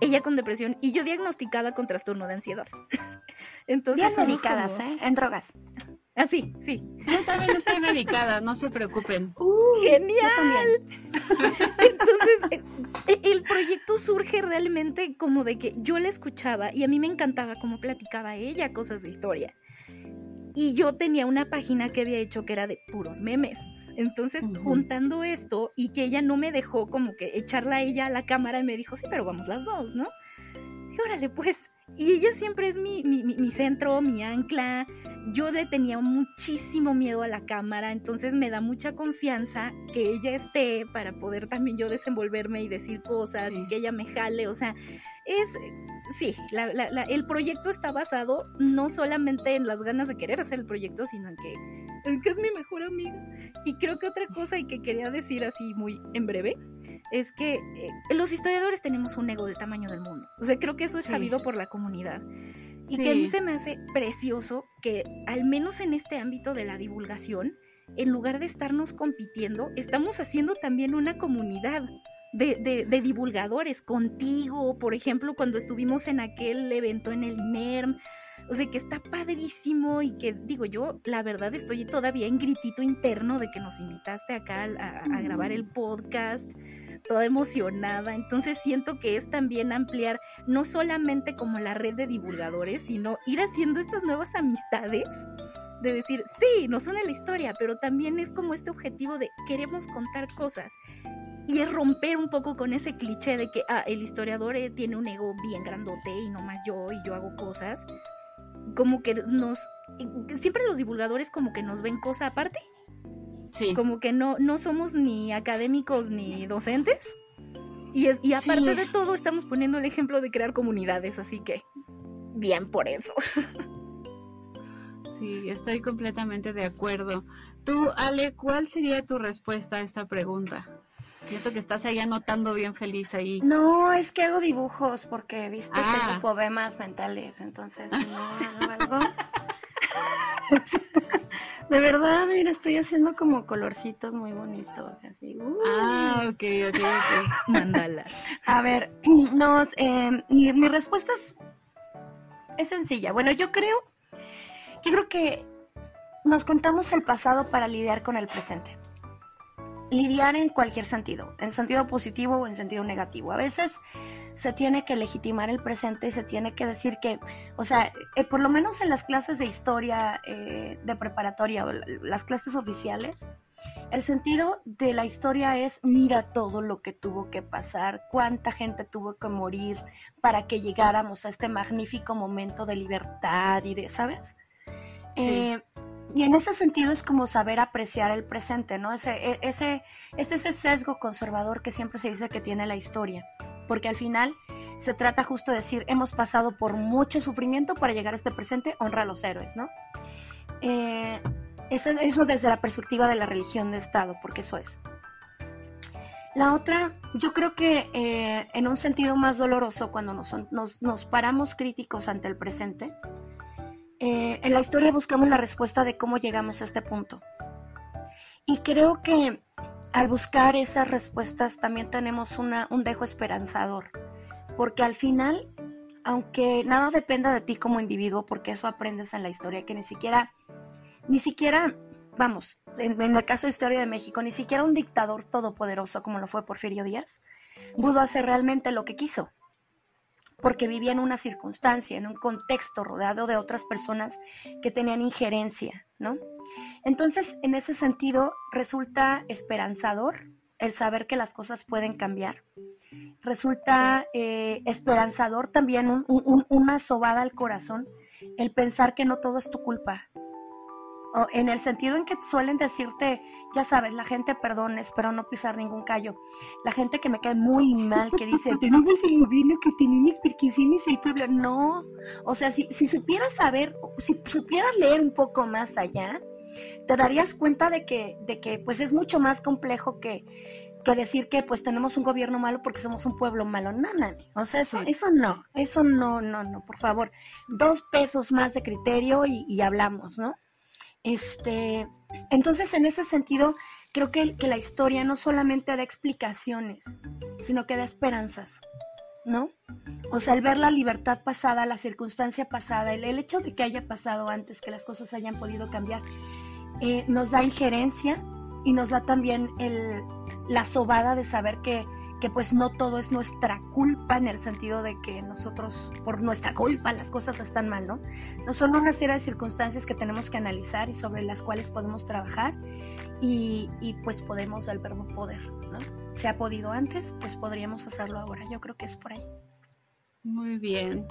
Ella con depresión y yo diagnosticada con trastorno de ansiedad. Entonces, Bien medicadas, ¿eh? En drogas. Ah, sí, sí. Yo también estoy medicada, no se preocupen. Uh, ¡Genial! Entonces, eh, eh, el proyecto surge realmente como de que yo la escuchaba y a mí me encantaba cómo platicaba ella cosas de historia. Y yo tenía una página que había hecho que era de puros memes. Entonces, juntando esto y que ella no me dejó como que echarla a ella a la cámara y me dijo, sí, pero vamos las dos, ¿no? Y órale, pues. Y ella siempre es mi, mi, mi, centro, mi ancla. Yo le tenía muchísimo miedo a la cámara, entonces me da mucha confianza que ella esté para poder también yo desenvolverme y decir cosas y que ella me jale. O sea, es, sí, el proyecto está basado no solamente en las ganas de querer hacer el proyecto, sino en que, en que es mi mejor amiga. Y creo que otra cosa y que quería decir así muy en breve es que eh, los historiadores tenemos un ego del tamaño del mundo. O sea, creo que eso es sabido por la comunidad. Y que a mí se me hace precioso que, al menos en este ámbito de la divulgación, en lugar de estarnos compitiendo, estamos haciendo también una comunidad de, divulgadores contigo, por ejemplo, cuando estuvimos en aquel evento en el INERM. O sea, que está padrísimo y que digo yo, la verdad estoy todavía en gritito interno de que nos invitaste acá a, grabar el podcast, toda emocionada. Entonces siento que es también ampliar no solamente como la red de divulgadores, sino ir haciendo estas nuevas amistades de decir, sí, nos une la historia, pero también es como este objetivo de queremos contar cosas y es romper un poco con ese cliché de que ah, el historiador eh, tiene un ego bien grandote y no más yo y yo hago cosas. Como que nos... Siempre los divulgadores como que nos ven cosa aparte. Sí. Como que no, no somos ni académicos ni docentes. Y, es, y aparte de todo estamos poniendo el ejemplo de crear comunidades, así que bien por eso. Sí, estoy completamente de acuerdo. Tú, Ale, ¿cuál sería tu respuesta a esta pregunta? Siento que estás ahí anotando bien feliz ahí. No, es que hago dibujos porque, viste, ah. tengo poemas mentales, entonces no, algo. De verdad, mira, estoy haciendo como colorcitos muy bonitos, así. Ah, ok, ok, ok. Mandalas. A ver, no, eh, mi, mi respuesta es, es sencilla. Bueno, yo creo, yo creo que nos contamos el pasado para lidiar con el presente lidiar en cualquier sentido, en sentido positivo o en sentido negativo. A veces se tiene que legitimar el presente y se tiene que decir que, o sea, eh, por lo menos en las clases de historia eh, de preparatoria o las clases oficiales, el sentido de la historia es mira todo lo que tuvo que pasar, cuánta gente tuvo que morir para que llegáramos a este magnífico momento de libertad y de, ¿sabes? Eh, y en ese sentido es como saber apreciar el presente, ¿no? Ese, e, ese, es ese sesgo conservador que siempre se dice que tiene la historia, porque al final se trata justo de decir, hemos pasado por mucho sufrimiento para llegar a este presente, honra a los héroes, ¿no? Eh, eso, eso desde la perspectiva de la religión de Estado, porque eso es. La otra, yo creo que eh, en un sentido más doloroso, cuando nos, nos, nos paramos críticos ante el presente, eh, en la historia buscamos la respuesta de cómo llegamos a este punto. Y creo que al buscar esas respuestas también tenemos una, un dejo esperanzador, porque al final, aunque nada dependa de ti como individuo, porque eso aprendes en la historia, que ni siquiera, ni siquiera, vamos, en, en el caso de Historia de México, ni siquiera un dictador todopoderoso como lo fue Porfirio Díaz, pudo hacer realmente lo que quiso porque vivía en una circunstancia, en un contexto rodeado de otras personas que tenían injerencia, ¿no? Entonces, en ese sentido, resulta esperanzador el saber que las cosas pueden cambiar. Resulta eh, esperanzador también una sobada al corazón el pensar que no todo es tu culpa, en el sentido en que suelen decirte, ya sabes, la gente, perdón, espero no pisar ningún callo, la gente que me cae muy mal, que dice, tenemos el gobierno que tenemos perquisinis y pueblo. No, o sea, si, si supieras saber, si supieras leer un poco más allá, te darías cuenta de que, de que pues es mucho más complejo que, que decir que pues tenemos un gobierno malo porque somos un pueblo malo. No, no, o sea, eso, eso no, eso no, no, no, por favor. Dos pesos más de criterio y, y hablamos, ¿no? Este, entonces, en ese sentido, creo que, que la historia no solamente da explicaciones, sino que da esperanzas, ¿no? O sea, el ver la libertad pasada, la circunstancia pasada, el, hecho de que haya pasado antes, que las cosas hayan podido cambiar, eh, nos da injerencia y nos da también el, la sobada de saber que que pues no todo es nuestra culpa en el sentido de que nosotros por nuestra culpa las cosas están mal, ¿no? No son una serie de circunstancias que tenemos que analizar y sobre las cuales podemos trabajar y, y pues podemos al verbo poder, ¿no? Se ha podido antes, pues podríamos hacerlo ahora. Yo creo que es por ahí. Muy bien.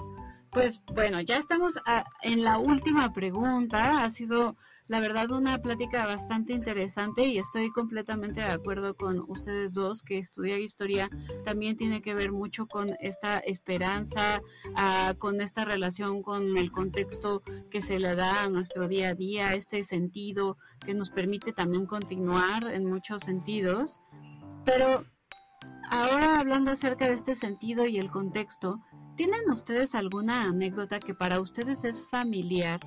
Pues bueno, ya estamos en la última pregunta. Ha sido, la verdad, una plática bastante interesante y estoy completamente de acuerdo con ustedes dos que estudiar historia también tiene que ver mucho con esta esperanza, ah, con esta relación con el contexto que se le da a nuestro día a día, este sentido que nos permite también continuar en muchos sentidos. Pero ahora hablando acerca de este sentido y el contexto, ¿Tienen ustedes alguna anécdota que para ustedes es familiar,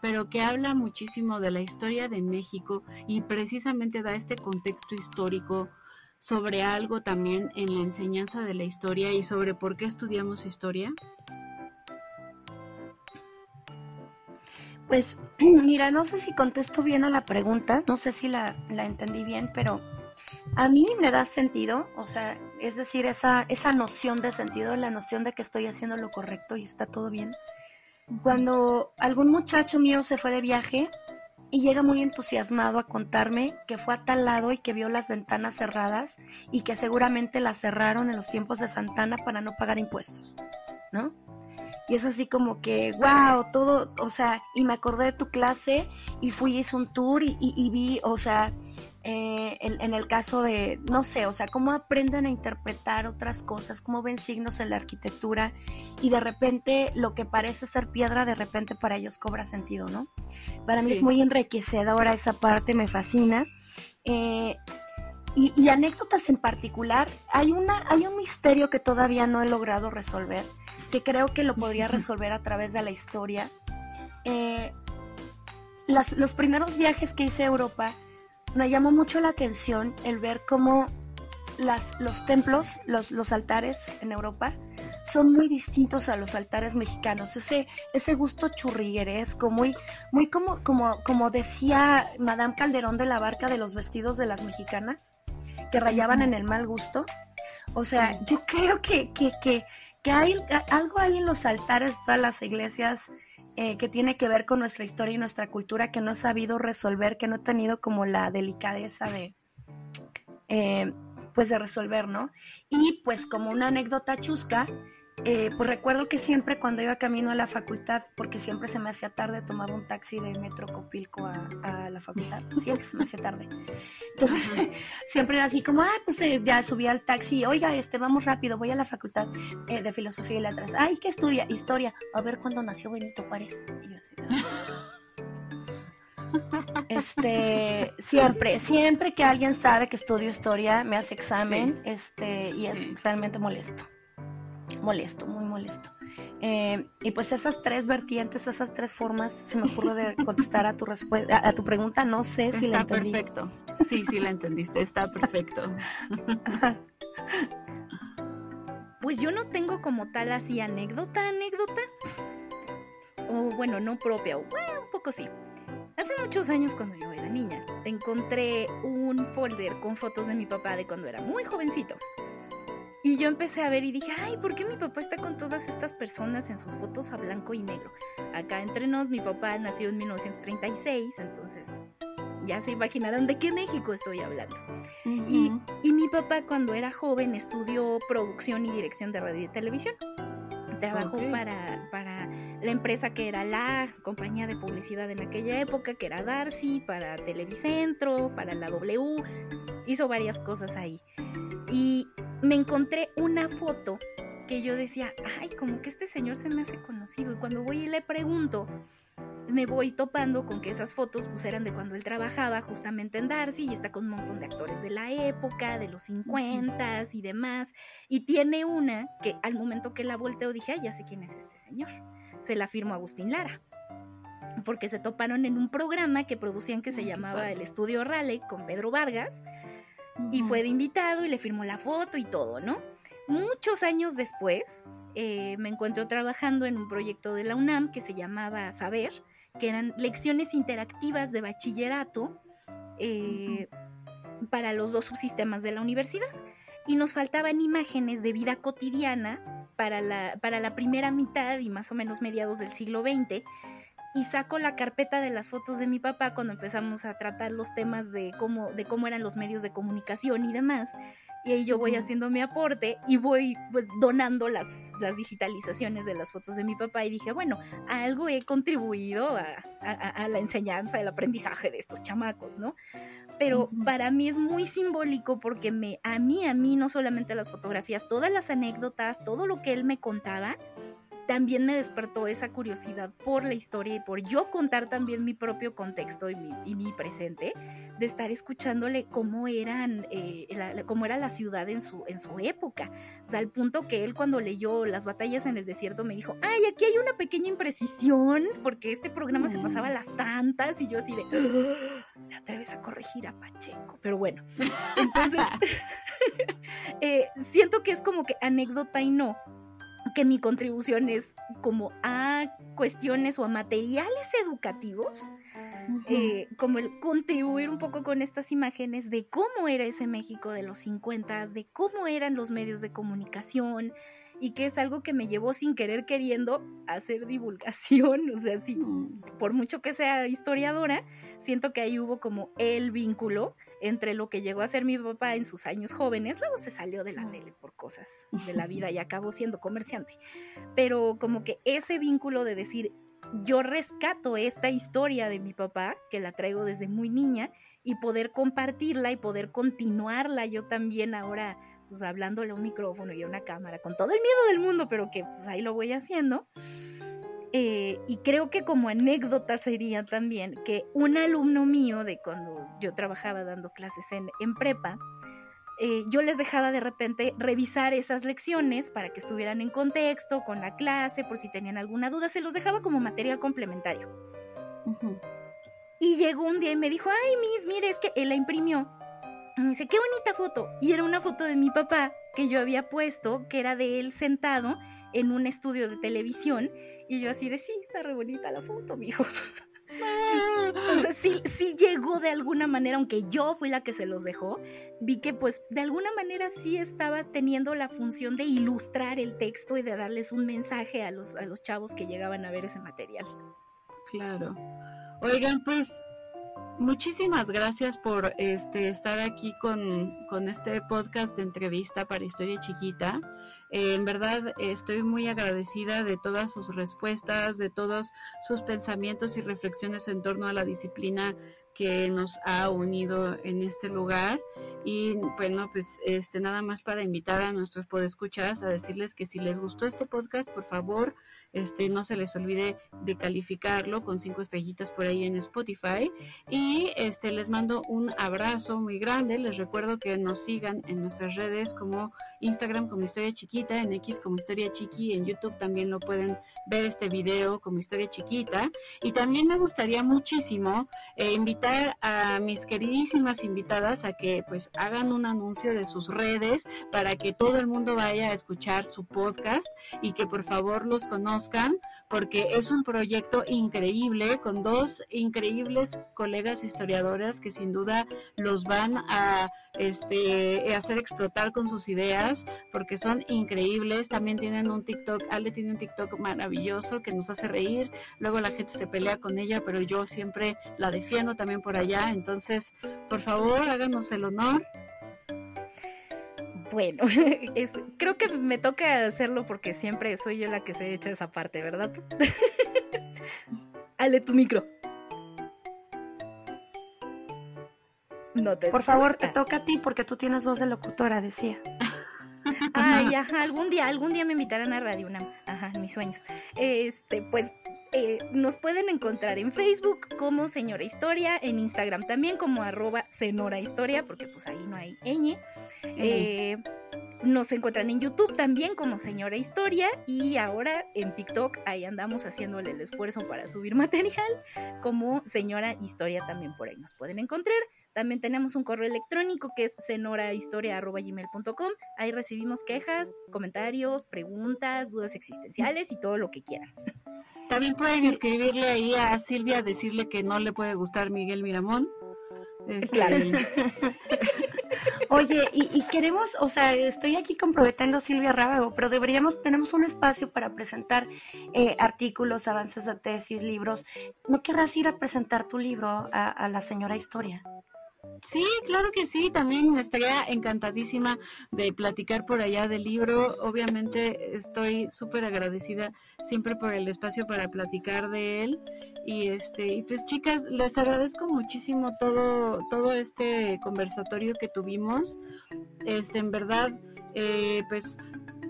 pero que habla muchísimo de la historia de México y precisamente da este contexto histórico sobre algo también en la enseñanza de la historia y sobre por qué estudiamos historia? Pues mira, no sé si contesto bien a la pregunta, no sé si la, la entendí bien, pero a mí me da sentido, o sea, es decir, esa, esa noción de sentido, la noción de que estoy haciendo lo correcto y está todo bien. Cuando algún muchacho mío se fue de viaje y llega muy entusiasmado a contarme que fue a tal lado y que vio las ventanas cerradas y que seguramente las cerraron en los tiempos de Santana para no pagar impuestos, ¿no? Y es así como que, wow, todo, o sea, y me acordé de tu clase y fui, hice un tour y, y vi, o sea, eh, en, el caso de, no sé, o sea, cómo aprenden a interpretar otras cosas, cómo ven signos en la arquitectura y de repente lo que parece ser piedra, de repente para ellos cobra sentido, ¿no? Para mí es muy enriquecedora esa parte, me fascina. Eh, y, anécdotas en particular, hay, una, hay un misterio que todavía no he logrado resolver, que creo que lo podría resolver a través de la historia. Eh, los primeros viajes que hice a Europa, me llamó mucho la atención el ver cómo las, los templos, los, los altares en Europa, son muy distintos a los altares mexicanos. Ese, ese gusto churrigueresco, muy, muy como, como, como decía Madame Calderón de la Barca de los vestidos de las mexicanas, que rayaban en el mal gusto. O sea, yo creo que, que, que, que hay algo ahí en los altares de todas las iglesias eh, que tiene que ver con nuestra historia y nuestra cultura que no he sabido resolver, que no he tenido como la delicadeza de, eh, pues de resolver, ¿no? Y pues como una anécdota chusca, eh, pues recuerdo que siempre cuando iba camino a la facultad, porque siempre se me hacía tarde, tomaba un taxi de Metro Copilco a, la facultad, siempre se me hacía tarde. Entonces, siempre era así como, ah, pues eh, ya subí al taxi, oiga, este, vamos rápido, voy a la facultad eh, de Filosofía y Letras. Ay, ¿qué estudia? Historia. A ver cuándo nació Benito Juárez. Y yo así, este siempre siempre que alguien sabe que estudio historia me hace examen este y es realmente molesto molesto, muy molesto. Eh, y pues esas tres vertientes, esas tres formas, se me ocurre de contestar a tu respuesta, a, tu pregunta, no sé si la entendí. Está perfecto. Sí, sí la entendiste, está perfecto. Pues yo no tengo como tal así anécdota, anécdota. O bueno, no propia, o bueno, un poco sí. Hace muchos años cuando yo era niña, encontré un folder con fotos de mi papá de cuando era muy jovencito. Y yo empecé a ver y dije, ay, ¿por qué mi papá está con todas estas personas en sus fotos a blanco y negro? Acá entre nos, mi papá nació en 1936, entonces ya se imaginarán de qué México estoy hablando. y, mi papá cuando era joven estudió producción y dirección de radio y televisión. Trabajó para, para la empresa que era la compañía de publicidad en aquella época, que era Darcy, para Televicentro, para la W. Hizo varias cosas ahí. Y me encontré una foto que yo decía, ay, como que este señor se me hace conocido. Y cuando voy y le pregunto, me voy topando con que esas fotos pues eran de cuando él trabajaba justamente en Darcy y está con un montón de actores de la época, de los 50 y demás. Y tiene una que al momento que la volteo dije, ay, ya sé quién es este señor. Se la firmó Agustín Lara. Porque se toparon en un programa que producían que se llamaba El Estudio Raleigh con Pedro Vargas y fue de invitado y le firmó la foto y todo, ¿no? Muchos años después eh, me encuentro trabajando en un proyecto de la UNAM que se llamaba Saber, que eran lecciones interactivas de bachillerato eh, para los dos subsistemas de la universidad. Y nos faltaban imágenes de vida cotidiana para la, para la primera mitad y más o menos mediados del siglo XX y saco la carpeta de las fotos de mi papá cuando empezamos a tratar los temas de cómo, de cómo eran los medios de comunicación y demás y ahí yo voy haciendo mi aporte y voy pues donando las, las digitalizaciones de las fotos de mi papá y dije, bueno, algo he contribuido a, la enseñanza, el aprendizaje de estos chamacos, ¿no? Pero para mí es muy simbólico porque me, a mí, a mí, no solamente las fotografías, todas las anécdotas, todo lo que él me contaba, también me despertó esa curiosidad por la historia y por yo contar también mi propio contexto y mi, presente, de estar escuchándole cómo, eran, eh, cómo era la ciudad en su, en su época. O sea, al punto que él cuando leyó las batallas en el desierto me dijo, ay, aquí hay una pequeña imprecisión, porque este programa se pasaba a las tantas y yo así de, te atreves a corregir a Pacheco. Pero bueno, entonces, eh, siento que es como que anécdota y no, que mi contribución es como a cuestiones o a materiales educativos, eh, como el contribuir un poco con estas imágenes de cómo era ese México de los 50, de cómo eran los medios de comunicación, y que es algo que me llevó sin querer queriendo hacer divulgación, o sea, sí, mm. por mucho que sea historiadora, siento que ahí hubo como el vínculo entre lo que llegó a ser mi papá en sus años jóvenes, luego se salió de la tele por cosas de la vida y acabó siendo comerciante, pero como que ese vínculo de decir, yo rescato esta historia de mi papá, que la traigo desde muy niña, y poder compartirla y poder continuarla yo también ahora pues hablándole a un micrófono y a una cámara, con todo el miedo del mundo, pero que pues ahí lo voy haciendo. Eh, y creo que como anécdota sería también que un alumno mío de cuando yo trabajaba dando clases en, en prepa, eh, yo les dejaba de repente revisar esas lecciones para que estuvieran en contexto con la clase, por si tenían alguna duda, se los dejaba como material complementario. Y llegó un día y me dijo, ay, Miss, mire, es que él la imprimió me dice, qué bonita foto. Y era una foto de mi papá que yo había puesto, que era de él sentado en un estudio de televisión. Y yo así de, sí, está re bonita la foto, mijo. o sea, sí, sí llegó de alguna manera, aunque yo fui la que se los dejó, vi que pues de alguna manera sí estaba teniendo la función de ilustrar el texto y de darles un mensaje a los, a los chavos que llegaban a ver ese material. Claro. Oigan, pues Muchísimas gracias por este, estar aquí con, este podcast de entrevista para Historia Chiquita. Eh, en verdad estoy muy agradecida de todas sus respuestas, de todos sus pensamientos y reflexiones en torno a la disciplina que nos ha unido en este lugar. Y bueno, pues este nada más para invitar a nuestros podescuchas a decirles que si les gustó este podcast, por favor, este, no se les olvide de calificarlo con cinco estrellitas por ahí en Spotify. Y este, les mando un abrazo muy grande. Les recuerdo que nos sigan en nuestras redes como Instagram como Historia Chiquita, en X como Historia Chiqui, en YouTube también lo pueden ver este video como Historia Chiquita. Y también me gustaría muchísimo eh, invitar a mis queridísimas invitadas a que pues hagan un anuncio de sus redes para que todo el mundo vaya a escuchar su podcast y que por favor los conozcan porque es un proyecto increíble con dos increíbles colegas historiadoras que sin duda los van a este, hacer explotar con sus ideas porque son increíbles. También tienen un TikTok, Ale tiene un TikTok maravilloso que nos hace reír. Luego la gente se pelea con ella, pero yo siempre la defiendo también por allá. Entonces, por favor, háganos el honor bueno, creo que me toca hacerlo porque siempre soy yo la que se echa esa parte, ¿verdad? Ale tu micro. No te Por favor, te toca a ti porque tú tienes voz de locutora, decía. Ay, ajá, algún día, algún día me invitarán a Radio Una. Ajá, mis sueños. Este, pues eh, nos pueden encontrar en Facebook como Señora Historia, en Instagram también como arroba Senora Historia, porque pues ahí no hay ñ. Eh, nos encuentran en YouTube también como Señora Historia y ahora en TikTok ahí andamos haciéndole el esfuerzo para subir material como Señora Historia también por ahí nos pueden encontrar. También tenemos un correo electrónico que es senorahistoria.gmail.com. Ahí recibimos quejas, comentarios, preguntas, dudas existenciales y todo lo que quieran. También pueden escribirle ahí a Silvia, decirle que no le puede gustar Miguel Miramón. Este, Oye, y, queremos, o sea, estoy aquí comprometiendo Silvia Rábago, pero deberíamos, tenemos un espacio para presentar eh, artículos, avances de tesis, libros. ¿No querrás ir a presentar tu libro a la señora Historia? Sí, claro que sí, también estaría encantadísima de platicar por allá del libro. Obviamente estoy súper agradecida siempre por el espacio para platicar de él. Y este, y pues chicas, les agradezco muchísimo todo, todo este conversatorio que tuvimos. Este, en verdad, eh, pues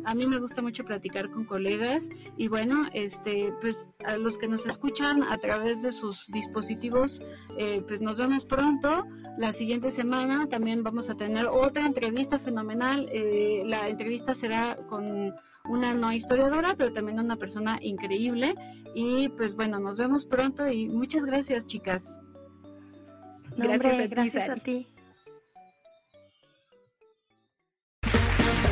a mí me gusta mucho platicar con colegas y bueno, este, pues a los que nos escuchan a través de sus dispositivos, eh, pues nos vemos pronto. La siguiente semana también vamos a tener otra entrevista fenomenal. Eh, la entrevista será con una no historiadora, pero también una persona increíble. Y pues bueno, nos vemos pronto y muchas gracias, chicas. gracias, gracias a ti.